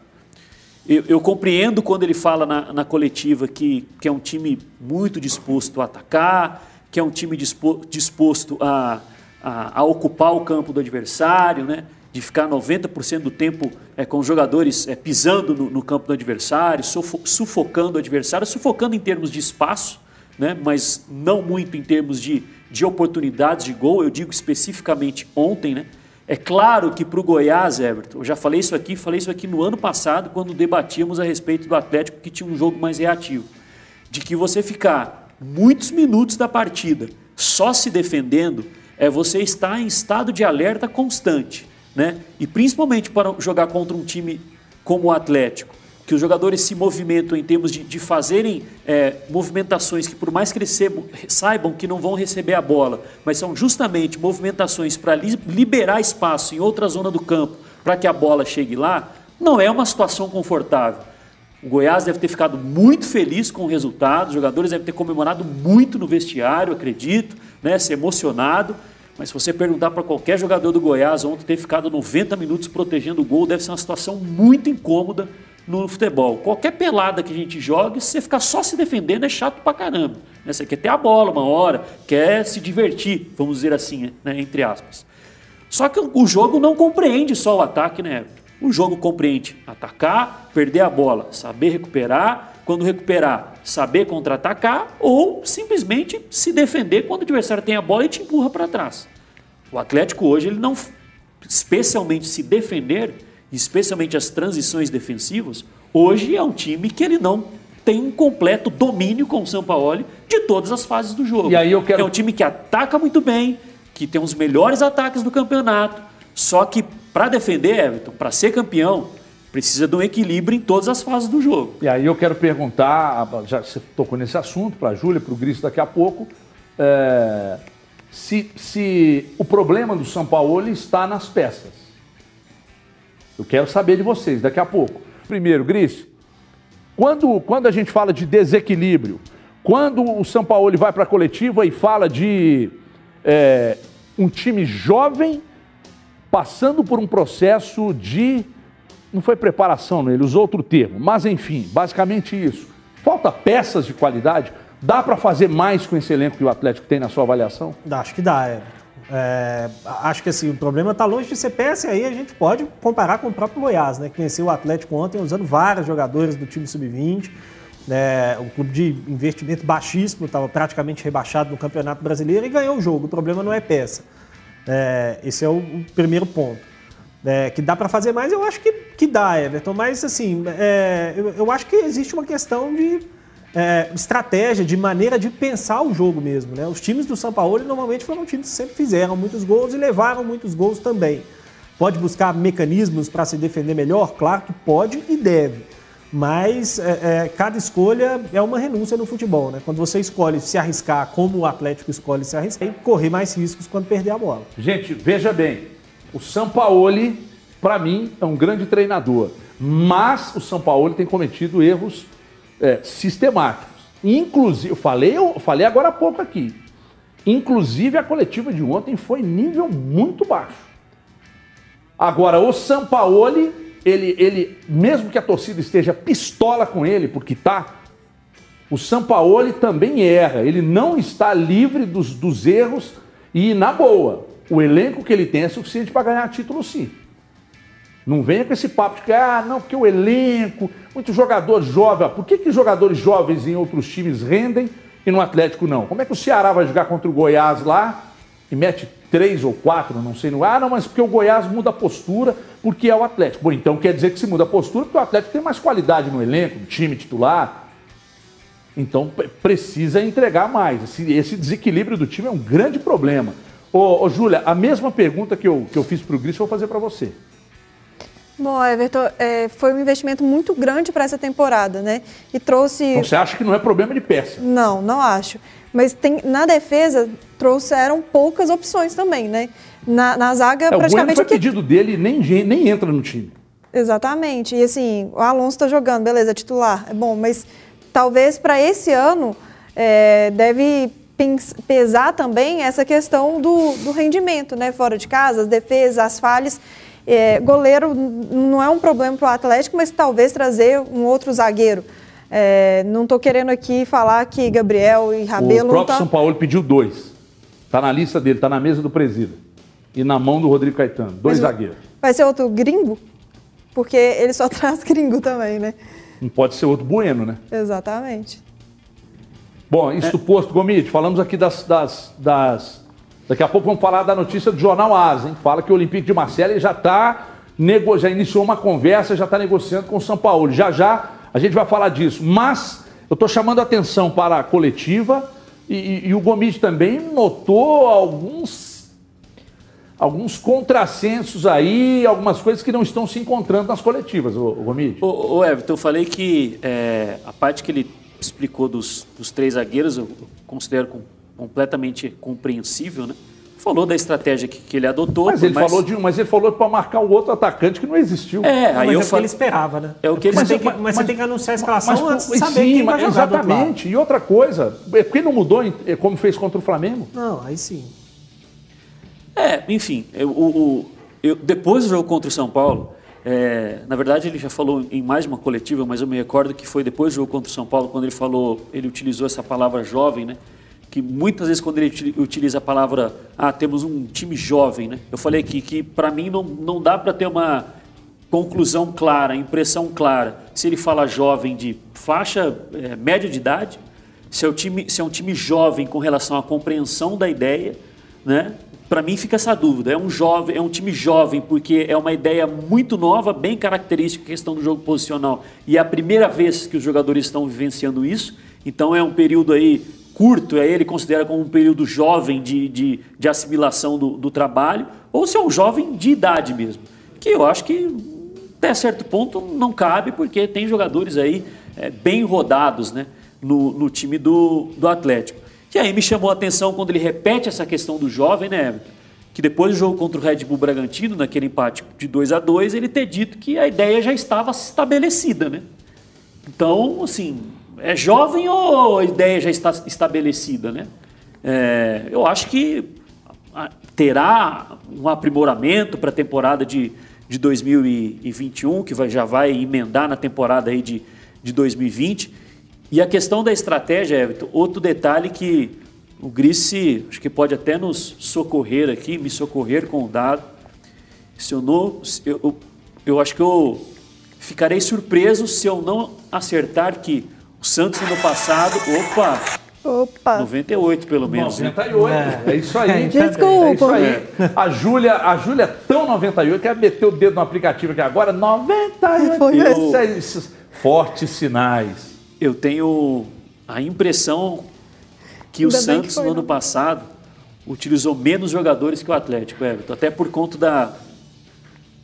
Eu, eu compreendo quando ele fala na, na coletiva que, que é um time muito disposto a atacar, que é um time dispo- disposto a, a, a ocupar o campo do adversário, né? de ficar 90% do tempo é, com os jogadores é, pisando no, no campo do adversário, sufo- sufocando o adversário, sufocando em termos de espaço, né? mas não muito em termos de, de oportunidades de gol, eu digo especificamente ontem, né? É claro que para o Goiás, Everton, eu já falei isso aqui, falei isso aqui no ano passado, quando debatíamos a respeito do Atlético que tinha um jogo mais reativo. De que você ficar muitos minutos da partida só se defendendo, é você estar em estado de alerta constante. Né? E principalmente para jogar contra um time como o Atlético, que os jogadores se movimentam em termos de, de fazerem é, movimentações que, por mais que eles saibam que não vão receber a bola, mas são justamente movimentações para li- liberar espaço em outra zona do campo para que a bola chegue lá, não é uma situação confortável. O Goiás deve ter ficado muito feliz com o resultado, os jogadores devem ter comemorado muito no vestiário, acredito, né, se emocionado. Mas se você perguntar para qualquer jogador do Goiás ontem ter ficado 90 minutos protegendo o gol, deve ser uma situação muito incômoda no futebol. Qualquer pelada que a gente jogue, se você ficar só se defendendo, é chato pra caramba. né? Você quer ter a bola uma hora, quer se divertir, vamos dizer assim, né, entre aspas. Só que o jogo não compreende só o ataque, né? O jogo compreende atacar, perder a bola, saber recuperar, quando recuperar, saber contra-atacar ou simplesmente se defender quando o adversário tem a bola e te empurra para trás. O Atlético hoje, ele não, especialmente se defender, especialmente as transições defensivas, hoje é um time que ele não tem um completo domínio com o Sampaoli de todas as fases do jogo. E aí eu quero- É um time que ataca muito bem, que tem os melhores ataques do campeonato, só que para defender, Everton, para ser campeão, precisa de um equilíbrio em todas as fases do jogo. E aí eu quero perguntar, já você tocou nesse assunto, para a Júlia, para o Gris daqui a pouco, é, se, se o problema do São Paulo está nas peças. Eu quero saber de vocês daqui a pouco. Primeiro, Gris, quando, quando a gente fala de desequilíbrio, quando o São Paulo vai para a coletiva e fala de é, um time jovem passando por um processo de. Não foi preparação, né? ele usou outro termo, mas enfim, basicamente isso. Falta peças de qualidade. Dá para fazer mais com esse elenco que o Atlético tem na sua avaliação? Acho que dá, é. É, acho que assim, o problema está longe de ser e aí a gente pode comparar com o próprio Goiás, né? Que venceu o Atlético ontem usando vários jogadores do time sub-20. É, um clube de investimento baixíssimo, estava praticamente rebaixado no Campeonato Brasileiro e ganhou o jogo. O problema não é peça. É, esse é o, o primeiro ponto. É, que dá para fazer mais, eu acho que, que dá, Everton. Mas assim, é, eu, eu acho que existe uma questão de é, estratégia, de maneira de pensar o jogo mesmo. Né? Os times do São Paulo normalmente foram times que sempre fizeram muitos gols e levaram muitos gols também. Pode buscar mecanismos para se defender melhor? Claro que pode e deve. Mas é, é, cada escolha é uma renúncia no futebol. Né? Quando você escolhe se arriscar, como o Atlético escolhe se arriscar, e correr mais riscos quando perder a bola. Gente, veja bem, o Sampaoli, para mim, é um grande treinador. Mas o Sampaoli tem cometido erros é, sistemáticos. Inclusive, eu falei, eu falei agora há pouco aqui. Inclusive, a coletiva de ontem foi nível muito baixo. Agora, o Sampaoli, ele, ele, mesmo que a torcida esteja pistola com ele, porque tá, o Sampaoli também erra. Ele não está livre dos, dos erros e, na boa, o elenco que ele tem é suficiente para ganhar título sim. Não venha com esse papo de que, ah, não, porque o elenco, muito jogador jovem. Por que, que jogadores jovens em outros times rendem e no Atlético não? Como é que o Ceará vai jogar contra o Goiás lá e mete três ou quatro, não sei no. Ah, não, mas porque o Goiás muda a postura porque é o Atlético. Bom, então quer dizer que se muda a postura porque o Atlético tem mais qualidade no elenco, no time titular. Então precisa entregar mais. Esse, esse desequilíbrio do time é um grande problema. Ô, ô Júlia, a mesma pergunta que eu, que eu fiz para o Gris, eu vou fazer para você. Bom, Everton, é, foi um investimento muito grande para essa temporada, né? E trouxe. Então você acha que não é problema de peça? Não, não acho. Mas tem, na defesa trouxeram poucas opções também, né? Na, na zaga, é, praticamente. O foi que... pedido dele nem, nem entra no time. Exatamente. E assim, o Alonso está jogando, beleza, titular. É bom, mas talvez para esse ano é, deve pesar também essa questão do, do rendimento, né? Fora de casa, as defesas, as falhas. É, goleiro não é um problema para o Atlético, mas talvez trazer um outro zagueiro. É, não estou querendo aqui falar que Gabriel e Rabelo. O próprio tá... São Paulo pediu dois. Está na lista dele, está na mesa do presida. E na mão do Rodrigo Caetano. Dois mas zagueiros. Vai ser outro gringo? Porque ele só traz gringo também, né? Não pode ser outro bueno, né? Exatamente. Bom, isso é. posto, Gomide, falamos aqui das, das, das Daqui a pouco vamos falar da notícia do jornal Asa, hein? Fala que o Olympique de Marseille já está nego... já iniciou uma conversa, já está negociando com o São Paulo. Já já a gente vai falar disso. Mas eu estou chamando a atenção para a coletiva e, e, e o Gomide também notou alguns alguns contrassensos aí, algumas coisas que não estão se encontrando nas coletivas, o, o Gomide. Ô, ô Everton, eu falei que é, a parte que ele explicou dos, dos três zagueiros, eu considero com completamente compreensível, né? Falou da estratégia que, que ele adotou. Mas ele falou de mas ele falou para marcar o outro atacante que não existiu. É, não, aí eu é o que ele esperava, né? É o que ele mas, tem que, mas, mas, você tem que anunciar a escalação mas, antes de saber sim, quem vai jogar Exatamente. E outra coisa, é por que não mudou é, como fez contra o Flamengo? Não, aí sim. É, enfim, eu, o, eu, depois do jogo contra o São Paulo, é, na verdade, ele já falou em mais uma coletiva, mas eu me recordo que foi depois do jogo contra o São Paulo, quando ele falou, ele utilizou essa palavra jovem, né? Que muitas vezes quando ele utiliza a palavra, ah, temos um time jovem, né? Eu falei aqui que para mim não, não dá para ter uma conclusão clara, impressão clara. Se ele fala jovem de faixa é, média de idade, se é, o time, se é um time jovem com relação à compreensão da ideia, né? Para mim fica essa dúvida. É um jovem, é um time jovem porque é uma ideia muito nova, bem característica questão do jogo posicional e é a primeira vez que os jogadores estão vivenciando isso. Então é um período aí curto, aí ele considera como um período jovem de, de, de assimilação do, do, trabalho, ou se é um jovem de idade mesmo. Que eu acho que até certo ponto não cabe, porque tem jogadores aí é, bem rodados né, no, no time do, do Atlético. E aí me chamou a atenção quando ele repete essa questão do jovem, né, Everton? Que depois do jogo contra o Red Bull Bragantino, naquele empate de 2 a 2 ele ter dito que a ideia já estava estabelecida, né? Então, assim, é jovem ou a ideia já está estabelecida, né? É, eu acho que terá um aprimoramento para a temporada de, de 2021, que vai, já vai emendar na temporada aí de, de 2020. E a questão da estratégia, Everton, outro detalhe que o Grice acho que pode até nos socorrer aqui, me socorrer com o dado. Se eu não, eu, eu, eu acho que eu ficarei surpreso se eu não acertar que o Santos no ano passado, opa, Opa. 98 pelo menos. 98, né? é, isso aí. Desculpa. É isso aí. A Júlia, a Júlia é tão 98 que ela meteu o dedo no aplicativo aqui agora, 98. Foi Isso é esses fortes sinais. Eu tenho a impressão que o Ainda que Santos foi, no ano não. passado utilizou menos jogadores que o Atlético, Everton, até por conta da,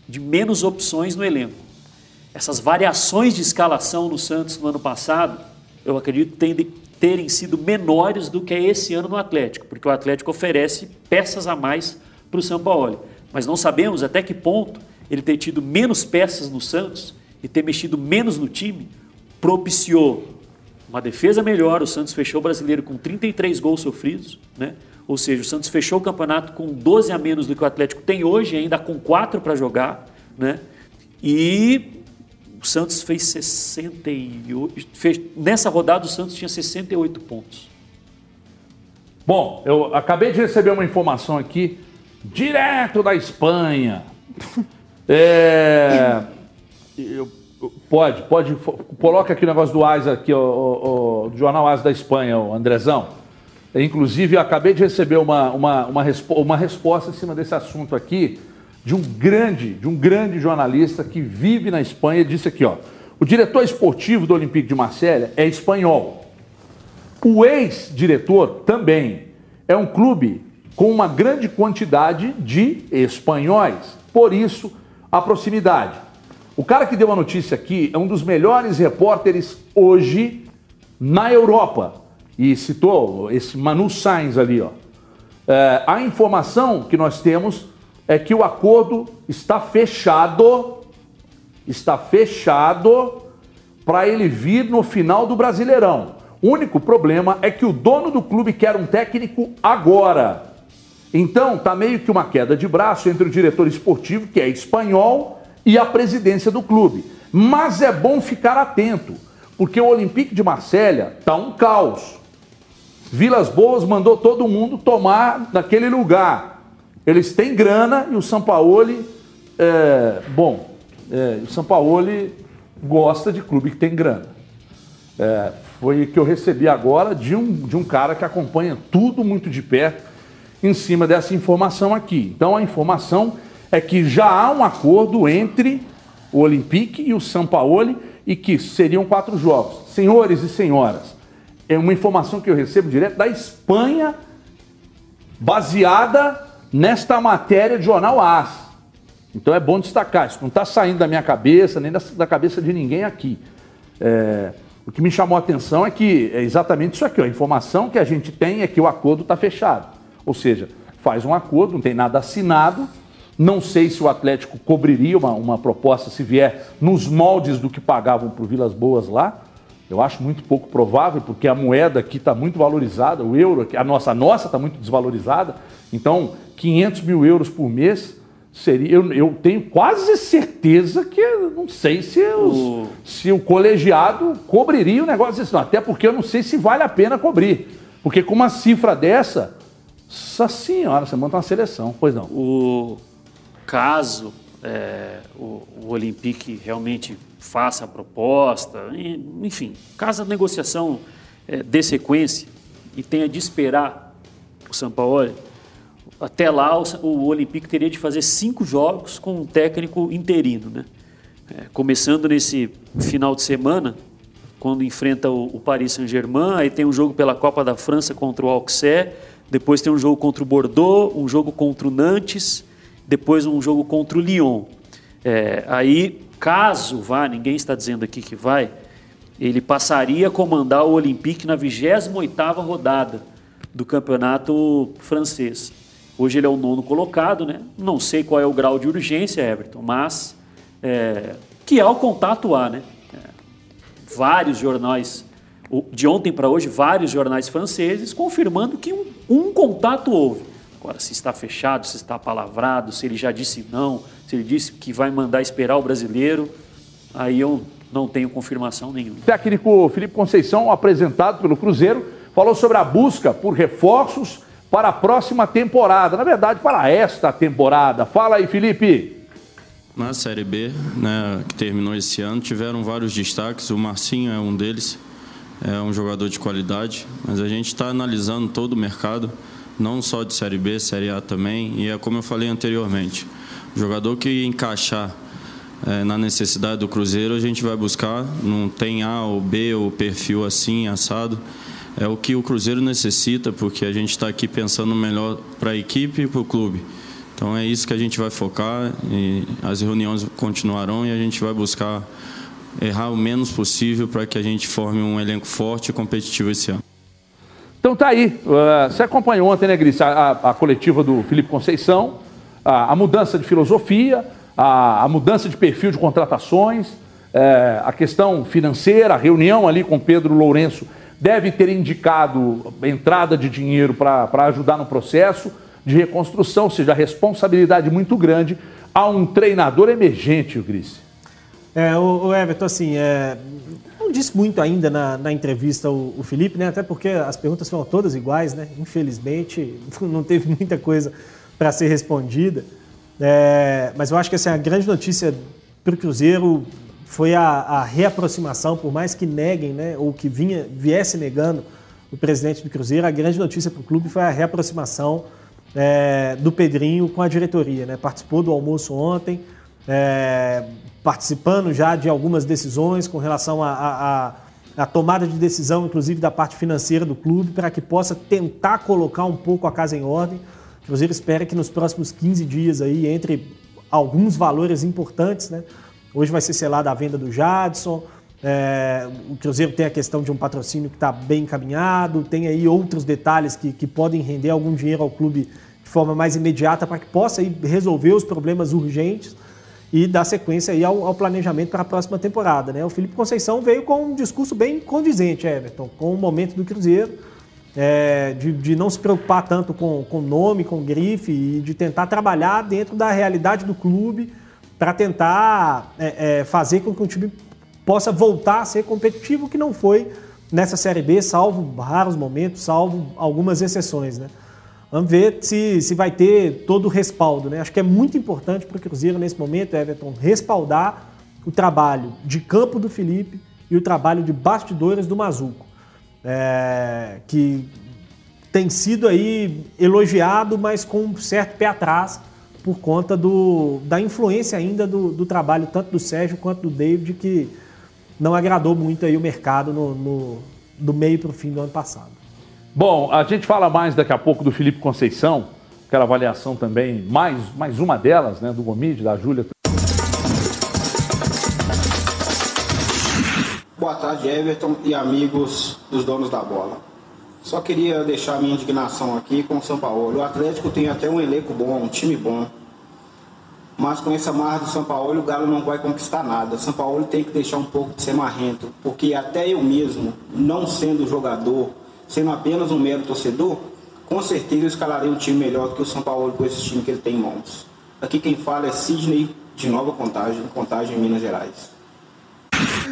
de menos opções no elenco. Essas variações de escalação no Santos no ano passado, eu acredito tem de- terem sido menores do que esse ano no Atlético, porque o Atlético oferece peças a mais para o São Paulo. Mas não sabemos até que ponto ele ter tido menos peças no Santos e ter mexido menos no time propiciou uma defesa melhor. O Santos fechou o brasileiro com 33 gols sofridos, né? Ou seja, o Santos fechou o campeonato com 12 a menos do que o Atlético tem hoje, ainda com 4 para jogar, né? E o Santos fez 68. Fez, nessa rodada, o Santos tinha 68 pontos. Bom, eu acabei de receber uma informação aqui, direto da Espanha. É, eu- pode, pode. Coloca aqui o negócio do AS aqui, o, o- o- do jornal AS da Espanha, o Andrezão. Inclusive, eu acabei de receber uma, uma, uma, respo- uma resposta em cima desse assunto aqui de um grande, de um grande jornalista que vive na Espanha, disse aqui, ó. O diretor esportivo do Olympique de Marselha é espanhol. O ex-diretor também é um clube com uma grande quantidade de espanhóis. Por isso, a proximidade. O cara que deu a notícia aqui é um dos melhores repórteres hoje na Europa. E citou esse Manu Sainz ali, ó. É, a informação que nós temos é que o acordo está fechado, está fechado para ele vir no final do Brasileirão. O único problema é que o dono do clube quer um técnico agora. Então, tá meio que uma queda de braço entre o diretor esportivo, que é espanhol, e a presidência do clube. Mas é bom ficar atento, porque o Olympique de Marselha tá um caos. Vilas Boas mandou todo mundo tomar naquele lugar. Eles têm grana e o Sampaoli, é, bom, é, o Sampaoli gosta de clube que tem grana. É, foi o que eu recebi agora de um, de um cara que acompanha tudo muito de perto em cima dessa informação aqui. Então a informação é que já há um acordo entre o Olympique e o Sampaoli e que seriam quatro jogos. Senhores e senhoras, é uma informação que eu recebo direto da Espanha, baseada nesta matéria de jornal AS. Então é bom destacar, isso não está saindo da minha cabeça, nem da, cabeça de ninguém aqui. É, o que me chamou a atenção é que é exatamente isso aqui, ó, a informação que a gente tem é que o acordo está fechado. Ou seja, faz um acordo, não tem nada assinado. Não sei se o Atlético cobriria uma, uma proposta se vier nos moldes do que pagavam por Vilas Boas lá. Eu acho muito pouco provável, porque a moeda aqui está muito valorizada, o euro, a nossa a nossa está muito desvalorizada. Então, 500 mil euros por mês seria. Eu, eu tenho quase certeza que não sei se, os- O- se o colegiado cobriria o negócio desse. Não, até porque eu não sei se vale a pena cobrir. Porque com uma cifra dessa, nossa senhora, você monta uma seleção. Pois não. O caso é, o, o Olympique realmente faça a proposta, enfim, caso a negociação é, dê sequência e tenha de esperar o São Paulo, até lá o, o Olympique teria de fazer cinco jogos com um técnico interino, né? É, começando nesse final de semana, quando enfrenta o, o Paris Saint-Germain, aí tem um jogo pela Copa da França contra o Auxerre, depois tem um jogo contra o Bordeaux, um jogo contra o Nantes, depois um jogo contra o Lyon. É, aí, caso vá, ninguém está dizendo aqui que vai, ele passaria a comandar o Olympique na 28ª rodada do campeonato francês. Hoje ele é o nono colocado, né? Não sei qual é o grau de urgência, Everton, mas é, que há o contato há, né? É, vários jornais, de ontem para hoje, vários jornais franceses confirmando que um, um contato houve. Agora, se está fechado, se está palavrado, se ele já disse não, se ele disse que vai mandar esperar o brasileiro, aí eu não tenho confirmação nenhuma. O técnico Felipe Conceição, apresentado pelo Cruzeiro, falou sobre a busca por reforços para a próxima temporada, na verdade, para esta temporada. Fala aí, Felipe. Na Série B, né, que terminou esse ano, tiveram vários destaques. O Marcinho é um deles, é um jogador de qualidade, mas a gente está analisando todo o mercado não só de Série B, Série A também. E é como eu falei anteriormente: jogador que encaixar é, na necessidade do Cruzeiro, a gente vai buscar. Não tem A ou B ou perfil assim, assado. É o que o Cruzeiro necessita, porque a gente está aqui pensando melhor para a equipe e para o clube. Então é isso que a gente vai focar as reuniões continuarão e a gente vai buscar errar o menos possível para que a gente forme um elenco forte e competitivo esse ano. Então tá aí, uh, você acompanhou ontem, né, Gris, a, a, coletiva do Felipe Conceição, a, a mudança de filosofia, a, a, mudança de perfil de contratações, é, a questão financeira, a reunião ali com Pedro Lourenço deve ter indicado entrada de dinheiro para ajudar no processo de reconstrução, ou seja, a responsabilidade muito grande a um treinador emergente, Gris. É, o, o Everton, assim, é, disse muito ainda na, na entrevista o, o, Felipe, né? Até porque as perguntas foram todas iguais, né? Infelizmente, não teve muita coisa para ser respondida. É, mas eu acho que assim, a grande notícia para o Cruzeiro foi a, a, reaproximação, por mais que neguem, né? Ou que vinha, viesse negando o presidente do Cruzeiro, a grande notícia para o clube foi a reaproximação é, do Pedrinho com a diretoria, né? Participou do almoço ontem. É, participando já de algumas decisões com relação à tomada de decisão, inclusive da parte financeira do clube, para que possa tentar colocar um pouco a casa em ordem. O Cruzeiro espera que nos próximos 15 dias aí entre alguns valores importantes, né? Hoje vai ser selada a venda do Jadson. É, o Cruzeiro tem a questão de um patrocínio que está bem encaminhado, tem aí outros detalhes que, que podem render algum dinheiro ao clube de forma mais imediata para que possa aí resolver os problemas urgentes e dar sequência aí ao, ao, planejamento para a próxima temporada. Né? O Felipe Conceição veio com um discurso bem condizente, Everton, com o momento do Cruzeiro, é, de, de, não se preocupar tanto com, com nome, com grife e de tentar trabalhar dentro da realidade do clube para tentar é, é, fazer com que o time possa voltar a ser competitivo, que não foi nessa Série B, salvo raros momentos, salvo algumas exceções. Né? Vamos ver se, se vai ter todo o respaldo. Né? Acho que é muito importante para o Cruzeiro, nesse momento, Everton, respaldar o trabalho de campo do Felipe e o trabalho de bastidores do Mazuco. É, que tem sido aí elogiado, mas com um certo pé atrás por conta do, da influência ainda do, do trabalho tanto do Sérgio quanto do David, que não agradou muito aí o mercado no, no do meio para o fim do ano passado. Bom, a gente fala mais daqui a pouco do Felipe Conceição, aquela avaliação também, mais, mais uma delas, né, do Gomide, da Júlia. Boa tarde, Everton e amigos dos donos da bola. Só queria deixar minha indignação aqui com o São Paulo. O Atlético tem até um elenco bom, um time bom. Mas com essa marra do São Paulo, o Galo não vai conquistar nada. São Paulo tem que deixar um pouco de ser marrento, porque até eu mesmo, não sendo jogador, sendo apenas um mero torcedor, com certeza eu escalarei um time melhor do que o São Paulo com esse time que ele tem em mãos. Aqui quem fala é Sidney, de Nova Contagem, Contagem, Minas Gerais.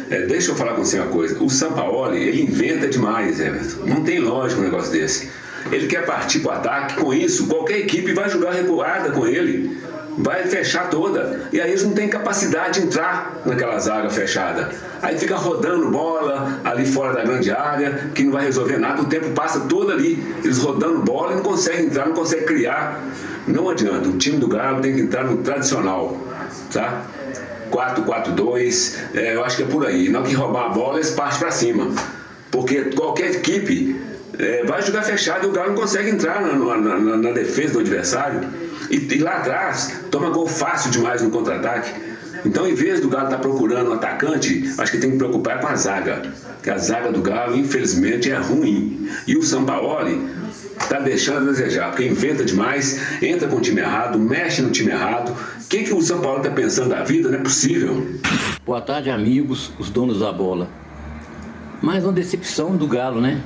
É, deixa eu falar com você uma coisa. O Sampaoli, ele inventa demais, Everton. Não tem lógica um negócio desse. Ele quer partir para o ataque, com isso, qualquer equipe vai jogar recuada com ele vai fechar toda. E aí eles não têm capacidade de entrar naquela zaga fechada. Aí fica rodando bola ali fora da grande área, que não vai resolver nada. O tempo passa todo ali, eles rodando bola e não conseguem entrar, não conseguem criar. Não adianta, o time do Galo tem que entrar no tradicional, tá? 4-4-2, é, eu acho que é por aí. Não que roubar a bola, eles partem para cima. Porque qualquer equipe é, vai jogar fechado e o Galo não consegue entrar na, na, na, na defesa do adversário. E, e, lá atrás, toma gol fácil demais no contra-ataque. Então, em vez do Galo estar tá procurando um atacante, acho que tem que preocupar com a zaga. Que a zaga do Galo, infelizmente, é ruim. E o Sampaoli está deixando a desejar, porque inventa demais, entra com o time errado, mexe no time errado. O que, que o São Paulo está pensando da vida? Não é possível. Boa tarde, amigos, os donos da bola. Mais uma decepção do Galo, né?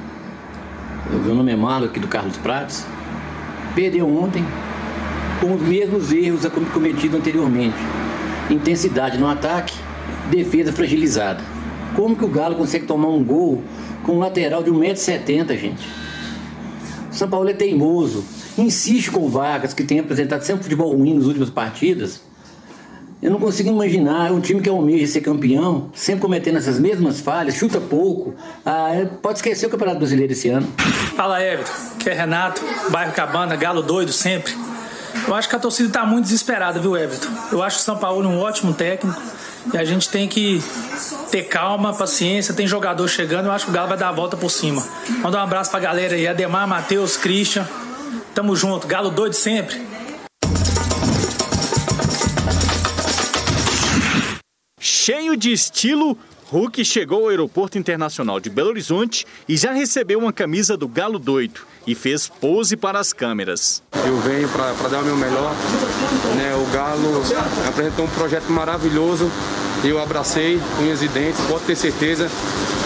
Meu nome é Marlon, aqui do Carlos Prates. Perdeu ontem com os mesmos erros cometidos anteriormente. Intensidade no ataque, defesa fragilizada. Como que o Galo consegue tomar um gol com um lateral de 1,70m, gente? O São Paulo é teimoso, insiste com o Vargas, que tem apresentado sempre futebol ruim nas últimas partidas. Eu não consigo imaginar um time que almeja ser campeão, sempre cometendo essas mesmas falhas, chuta pouco. Ah, é, pode esquecer o Campeonato Brasileiro esse ano. Fala, Everton. Que é Renato, bairro Cabana, Galo doido sempre. Eu acho que a torcida está muito desesperada, viu, Everton? Eu acho o São Paulo um ótimo técnico e a gente tem que ter calma, paciência. Tem jogador chegando, eu acho que o Galo vai dar a volta por cima. Manda um abraço pra galera aí, Ademar, Matheus, Christian. Tamo junto, Galo doido sempre. Cheio de estilo, Hulk chegou ao Aeroporto Internacional de Belo Horizonte e já recebeu uma camisa do Galo Doido e fez pose para as câmeras. Eu venho para dar o meu melhor. Né? O Galo apresentou um projeto maravilhoso. Eu abracei unhas e dentes. Pode ter certeza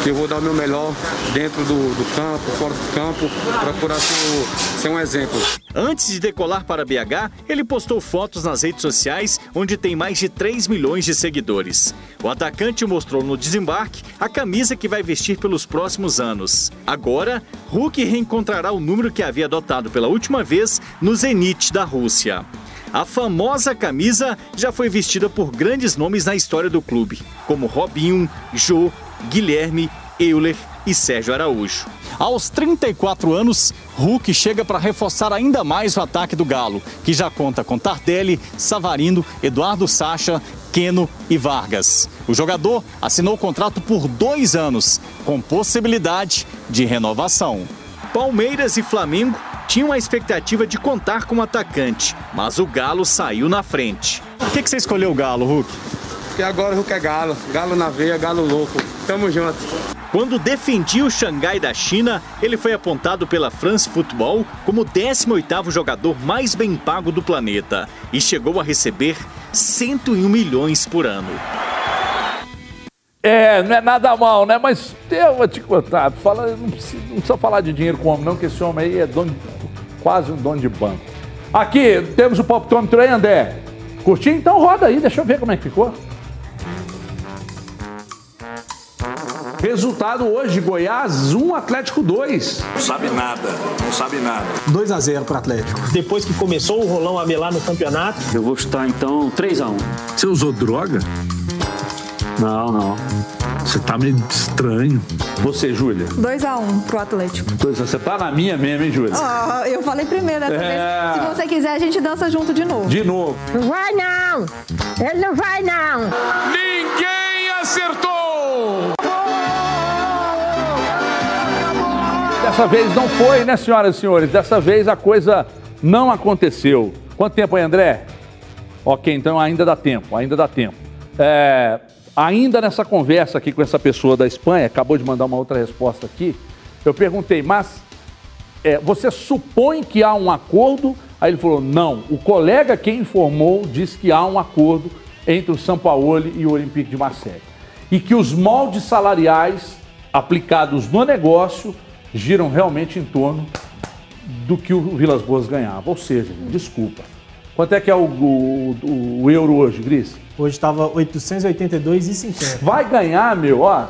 que eu vou dar o meu melhor dentro do, do campo, fora do campo, procurar ser, ser um exemplo. Antes de decolar para BH, ele postou fotos nas redes sociais, onde tem mais de 3 milhões de seguidores. O atacante mostrou no desembarque a camisa que vai vestir pelos próximos anos. Agora, Hulk reencontrará o número que havia adotado pela última vez no Zenit da Rússia. A famosa camisa já foi vestida por grandes nomes na história do clube, como Robinho, Jô, Guilherme, Euler e Sérgio Araújo. Aos 34 anos, Hulk chega para reforçar ainda mais o ataque do Galo, que já conta com Tardelli, Savarino, Eduardo Sacha, Queno e Vargas. O jogador assinou o contrato por dois anos, com possibilidade de renovação. Palmeiras e Flamengo tinham a expectativa de contar com o atacante, mas o Galo saiu na frente. Por que, que você escolheu o Galo, Hulk? Porque agora o Hulk é Galo, Galo na veia, Galo louco. Tamo junto. Quando defendia o Xangai da China, ele foi apontado pela France Football como o 18º jogador mais bem pago do planeta e chegou a receber 101 milhões por ano. É, não é nada mal, né? Mas eu vou te contar, fala, não, precisa, não precisa falar de dinheiro com o homem, não, que esse homem aí é dono, quase um dono de banco. Aqui, temos o poptômetro aí, André. Curtiu? Então roda aí, deixa eu ver como é que ficou. Resultado hoje, Goiás 1, Atlético 2. Não sabe nada, não sabe nada. 2 a 0 para Atlético. Depois que começou o rolão a melar no campeonato. Eu vou chutar então 3 a 1 Você usou droga? Não, não. Você tá meio estranho. Você, Júlia? 2x1 pro Atlético. Você tá na minha mesmo, hein, Júlia? Oh, eu falei primeiro dessa É. vez. Se você quiser, a gente dança junto de novo. De novo. Não vai não! Ele não vai não! Ninguém acertou! Dessa vez não foi, né, senhoras e senhores? Dessa vez a coisa não aconteceu. Quanto tempo aí, André? Ok, então ainda dá tempo, ainda dá tempo. É, ainda nessa conversa aqui com essa pessoa da Espanha, acabou de mandar uma outra resposta aqui, eu perguntei, mas é, você supõe que há um acordo? Aí ele falou, não. O colega que informou diz que há um acordo entre o Sampaoli e o Olympique de Marseille. E que os moldes salariais aplicados no negócio giram realmente em torno do que o Vilas Boas ganhava. Ou seja, desculpa. Quanto é que é o, o, o euro hoje, Gris? Hoje estava 882,50. Vai ganhar, meu, ó,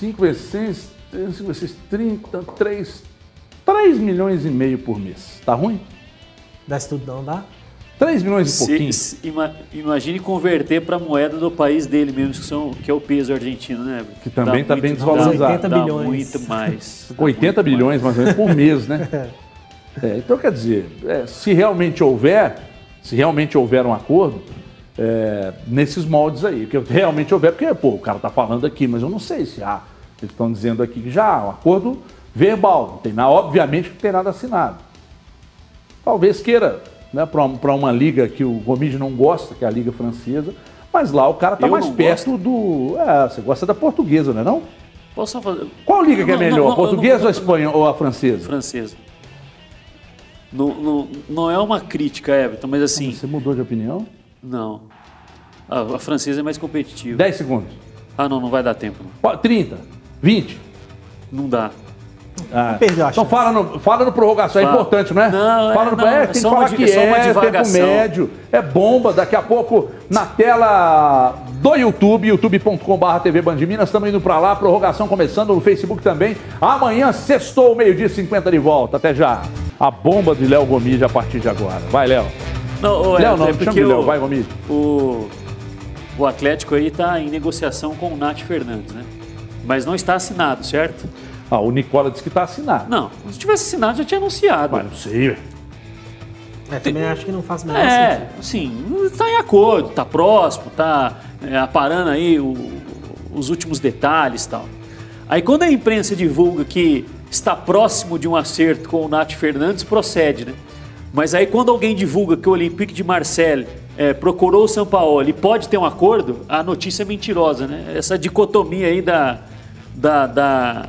5 vezes 6, 5 vezes 6, 30, 3, 3 milhões e meio por mês. Tá ruim? Desce tudo não, dá? 3 milhões e pouquinho. se- ima- imagine converter para a moeda do país dele mesmo, que, são, que é o peso argentino, né? Que também tá bem desvalorizado. 80 Dá bilhões. muito mais. 80 bilhões mais ou menos por mês, né? É, então, quer dizer, é, se realmente houver, se realmente houver um acordo, é, nesses moldes aí, que realmente houver, porque, pô, o cara tá falando aqui, mas eu não sei se há. Eles estão dizendo aqui que já há um acordo verbal, não tem nada, obviamente que não tem nada assinado. Talvez queira, né, para uma, liga que o Gomide não gosta, que é a Liga Francesa, mas lá o cara tá Eu mais não perto do. É, você gosta da portuguesa, não é não? Posso só fazer. Qual liga que é Não, não, melhor, não, a portuguesa não- ou a espanhola ou a francesa? Francesa. Não, não, não é uma crítica, Everton, mas assim. Você mudou de opinião? Não. A, a francesa é mais competitiva. 10 segundos. Ah, não, não vai dar tempo. Não, Ó, 30, 20. não dá. Ah, perdeu a então fala no, fala no prorrogação, é Fala. importante, não é? Não, é- fala no não, é, é tem que falar que é é, tempo médio, é bomba, daqui a pouco na tela do YouTube, youtube.com.br TV Band Minas, estamos indo pra lá, prorrogação começando no Facebook também. Amanhã, sextou, meio-dia e 50 de volta, até já. A bomba de Léo Gomide a partir de agora. Vai, Léo. Não, Léo, não, é chama de Léo, o- vai, Gomide. O, o Atlético aí está em negociação com o Nath Fernandes, né? Mas não está assinado, certo? Ah, o Nicola disse que está assinado. Não, se tivesse assinado já tinha anunciado. Mas não sei, velho. É, também acho que não faz menor É, sentido. assim, está em acordo, está próximo, está aparando aí o- os últimos detalhes e tal. Aí quando a imprensa divulga que está próximo de um acerto com o Nath Fernandes, procede, né? Mas aí quando alguém divulga que o Olympique de Marseille é, procurou o São Paulo e pode ter um acordo, a notícia é mentirosa, né? Essa dicotomia aí da, da, da-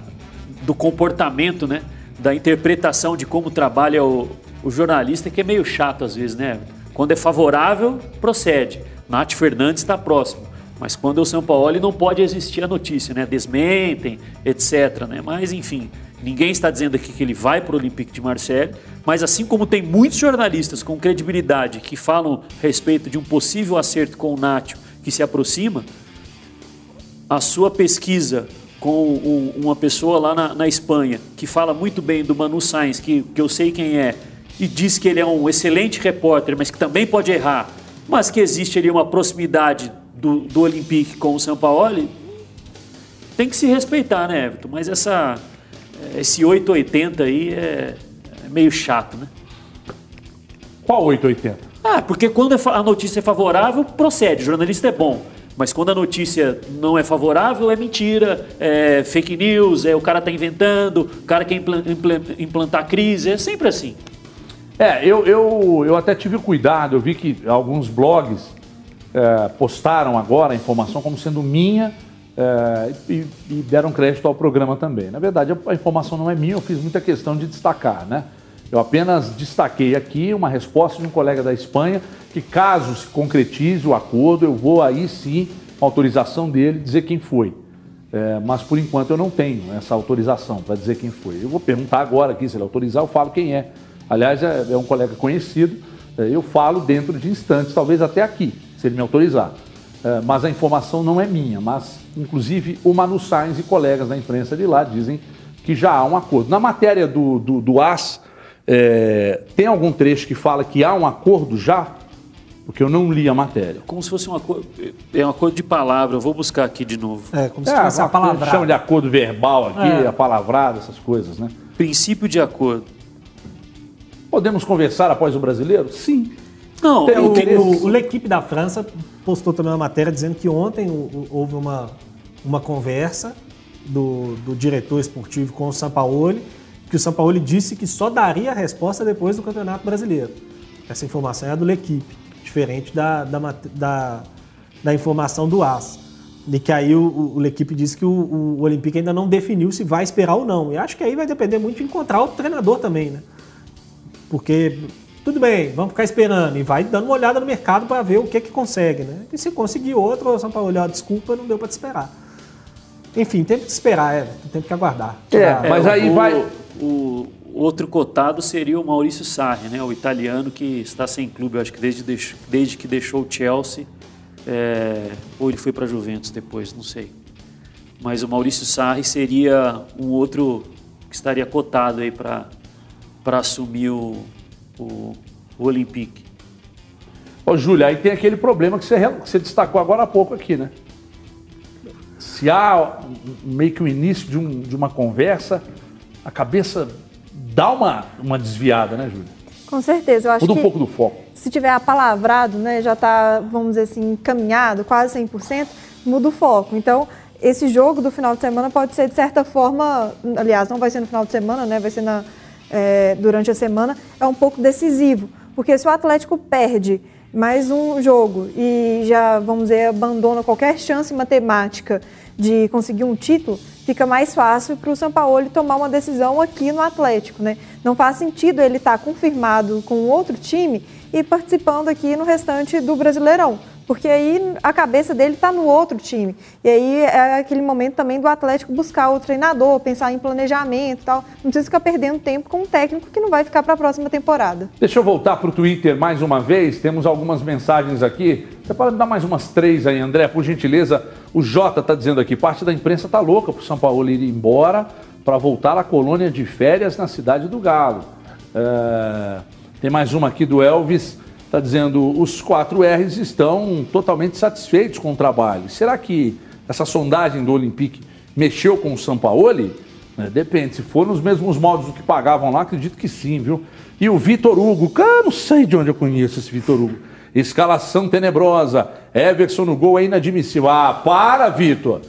do comportamento, né? Da interpretação de como trabalha o, o jornalista, que é meio chato às vezes, né? Quando é favorável, procede. Nath Fernandes está próximo. Mas quando é o São Paulo, não pode existir a notícia, né? Desmentem, etc. Né? Mas, enfim, ninguém está dizendo aqui que ele vai para o Olympique de Marseille. Mas, assim como tem muitos jornalistas com credibilidade que falam a respeito de um possível acerto com o Nacho que se aproxima, a sua pesquisa com uma pessoa lá na, na Espanha que fala muito bem do Manu Sainz, que, que eu sei quem é, e diz que ele é um excelente repórter, mas que também pode errar, mas que existe ali uma proximidade do, do Olympique com o São Paulo, tem que se respeitar, né, Everton? Mas essa, esse 880 aí é, é meio chato, né? Qual 880? Ah, porque quando é a notícia é favorável, procede, o jornalista é bom. Mas quando a notícia não é favorável, é mentira, é fake news, é o cara tá inventando, o cara quer implan- implan- implantar crise, é sempre assim. É, eu, eu, eu até tive cuidado, eu vi que alguns blogs é, postaram agora a informação como sendo minha é, e, e deram crédito ao programa também. Na verdade, a informação não é minha, eu fiz muita questão de destacar, né? Eu apenas destaquei aqui uma resposta de um colega da Espanha que caso se concretize o acordo, eu vou aí sim, com autorização dele, dizer quem foi. É, mas por enquanto eu não tenho essa autorização para dizer quem foi. Eu vou perguntar agora aqui, se ele autorizar, eu falo quem é. Aliás, é, é um colega conhecido, é, eu falo dentro de instantes, talvez até aqui, se ele me autorizar. É, mas a informação não é minha, mas inclusive o Manu Sainz e colegas da imprensa de lá dizem que já há um acordo. Na matéria do, do, do AS, é, tem algum trecho que fala que há um acordo já? Porque eu não li a matéria. Como se fosse um acordo, é um acordo de palavra, eu vou buscar aqui de novo. É, como É, uma coisa que chama de acordo verbal aqui, É. apalavrado, essas coisas, né? Princípio de acordo. Podemos conversar após o brasileiro? Sim. Não, Tem o, o, o L'Equipe da França postou também uma matéria dizendo que ontem houve uma, uma conversa do, do diretor esportivo com o Sampaoli, que o Sampaoli disse que só daria a resposta depois do Campeonato Brasileiro. Essa informação é a do L'Equipe, diferente da, da, da, da informação do AS. E que aí o, o, o L'Equipe disse que o, o, o Olympique ainda não definiu se vai esperar ou não. E acho que aí vai depender muito de encontrar outro treinador também, né? Porque, tudo bem, vamos ficar esperando e vai dando uma olhada no mercado para ver o que que consegue, né? E se conseguir outro, o São Paulo olhar, desculpa, não deu para te esperar. Enfim, tem que esperar, é, tem que aguardar. Ah, mas aí o, vai- O outro cotado seria o Maurício Sarri, né? O italiano que está sem clube, acho que desde, desde que deixou o Chelsea. é, ou ele foi para a Juventus depois, não sei. Mas o Maurício Sarri seria um outro que estaria cotado aí para assumir o, o, o Olympique. Ô, Júlia, aí tem aquele problema que você, que você destacou agora há pouco aqui, né? Se há meio que o início de, um- de uma conversa, a cabeça dá uma, uma desviada, né, Júlia? Com certeza, eu acho Muda um pouco do foco. se tiver apalavrado, né, já está, vamos dizer assim, encaminhado, quase 100%, muda o foco. Então, esse jogo do final de semana pode ser, de certa forma, aliás, não vai ser no final de semana, né, vai ser na, é, durante a semana, é um pouco decisivo. Porque se o Atlético perde mais um jogo e já, vamos dizer, abandona qualquer chance matemática de conseguir um título, fica mais fácil para o Sampaoli tomar uma decisão aqui no Atlético. Né? Não faz sentido ele estar confirmado com outro time e participando aqui no restante do Brasileirão. Porque aí a cabeça dele está no outro time. E aí é aquele momento também do Atlético buscar o treinador, pensar em planejamento e tal. Não precisa ficar perdendo tempo com um técnico que não vai ficar para a próxima temporada. Deixa eu voltar para o Twitter mais uma vez. Temos algumas mensagens aqui. Você pode dar mais umas três aí, André, por gentileza. O Jota está dizendo aqui: parte da imprensa está louca para o São Paulo ir embora para voltar à colônia de férias na cidade do Galo. É... Tem mais uma aqui do Elvis está dizendo os quatro R's estão totalmente satisfeitos com o trabalho. Será que essa sondagem do Olympique mexeu com o Sampaoli? É, depende, se for nos mesmos modos do que pagavam lá, acredito que sim, viu? E o Vitor Hugo, cara, não sei de onde eu conheço esse Vitor Hugo. Escalação tenebrosa, Everson no gol é inadmissível. Ah, para, Vitor!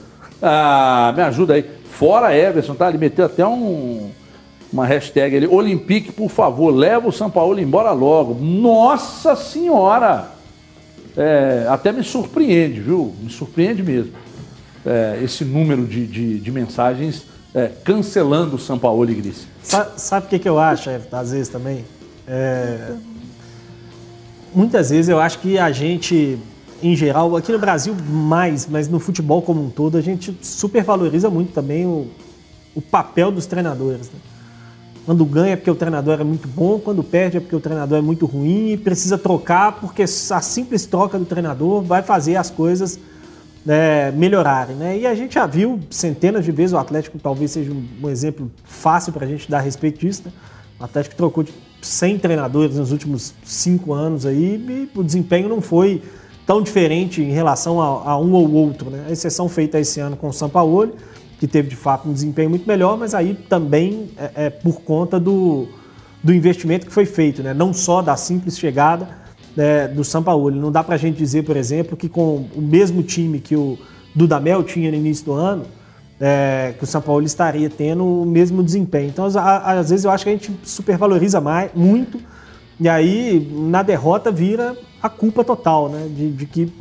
Ah, me ajuda aí. Fora Everson, tá? Ele meteu até um, uma hashtag ali, Olympique, por favor, leva o São Paulo embora logo. Nossa Senhora! É, até me surpreende, viu? Me surpreende mesmo. É, esse número de, de, de mensagens é, cancelando o São Paulo e Gris. Sabe, o que, que eu acho, às vezes também? É, muitas vezes eu acho que a gente, em geral, aqui no Brasil mais, mas no futebol como um todo, a gente supervaloriza muito também o, o papel dos treinadores. Né? Quando ganha é porque o treinador é muito bom, quando perde é porque o treinador é muito ruim e precisa trocar porque a simples troca do treinador vai fazer as coisas né, melhorarem. Né? E a gente já viu centenas de vezes, o Atlético talvez seja um exemplo fácil para a gente dar respeito disso. Né? O Atlético trocou de 100 treinadores nos últimos cinco anos aí e o desempenho não foi tão diferente em relação a, a um ou outro. Né? A exceção feita esse ano com o Sampaoli que teve de fato um desempenho muito melhor, mas aí também é, é por conta do, do investimento que foi feito, né? não só da simples chegada né, do Sampaoli. Não dá para a gente dizer, por exemplo, que com o mesmo time que o Dudamel tinha no início do ano, é, que o São Paulo estaria tendo o mesmo desempenho. Então, às, às vezes, eu acho que a gente supervaloriza mais, muito, e aí, na derrota, vira a culpa total, né? De, de que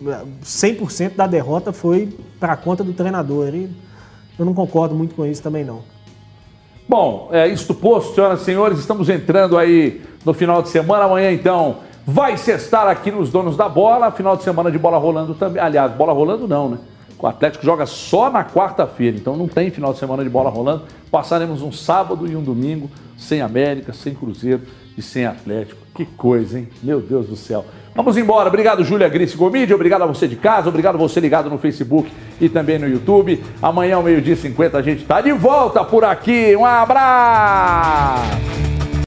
100% da derrota foi para conta do treinador. Ele, eu não concordo muito com isso também não. Bom, é isto posto, senhoras e senhores, estamos entrando aí no final de semana. Amanhã, então, vai cestar aqui nos donos da bola. Final de semana de bola rolando também. Aliás, bola rolando não, né? O Atlético joga só na quarta-feira, então não tem final de semana de bola rolando. Passaremos um sábado e um domingo sem América, sem Cruzeiro e sem Atlético. Que coisa, hein? Meu Deus do céu. Vamos embora. Obrigado, Júlia Gris Gomide. Obrigado a você de casa. Obrigado a você ligado no Facebook e também no YouTube. Amanhã, ao meio-dia e 50, a gente está de volta por aqui. Um abraço!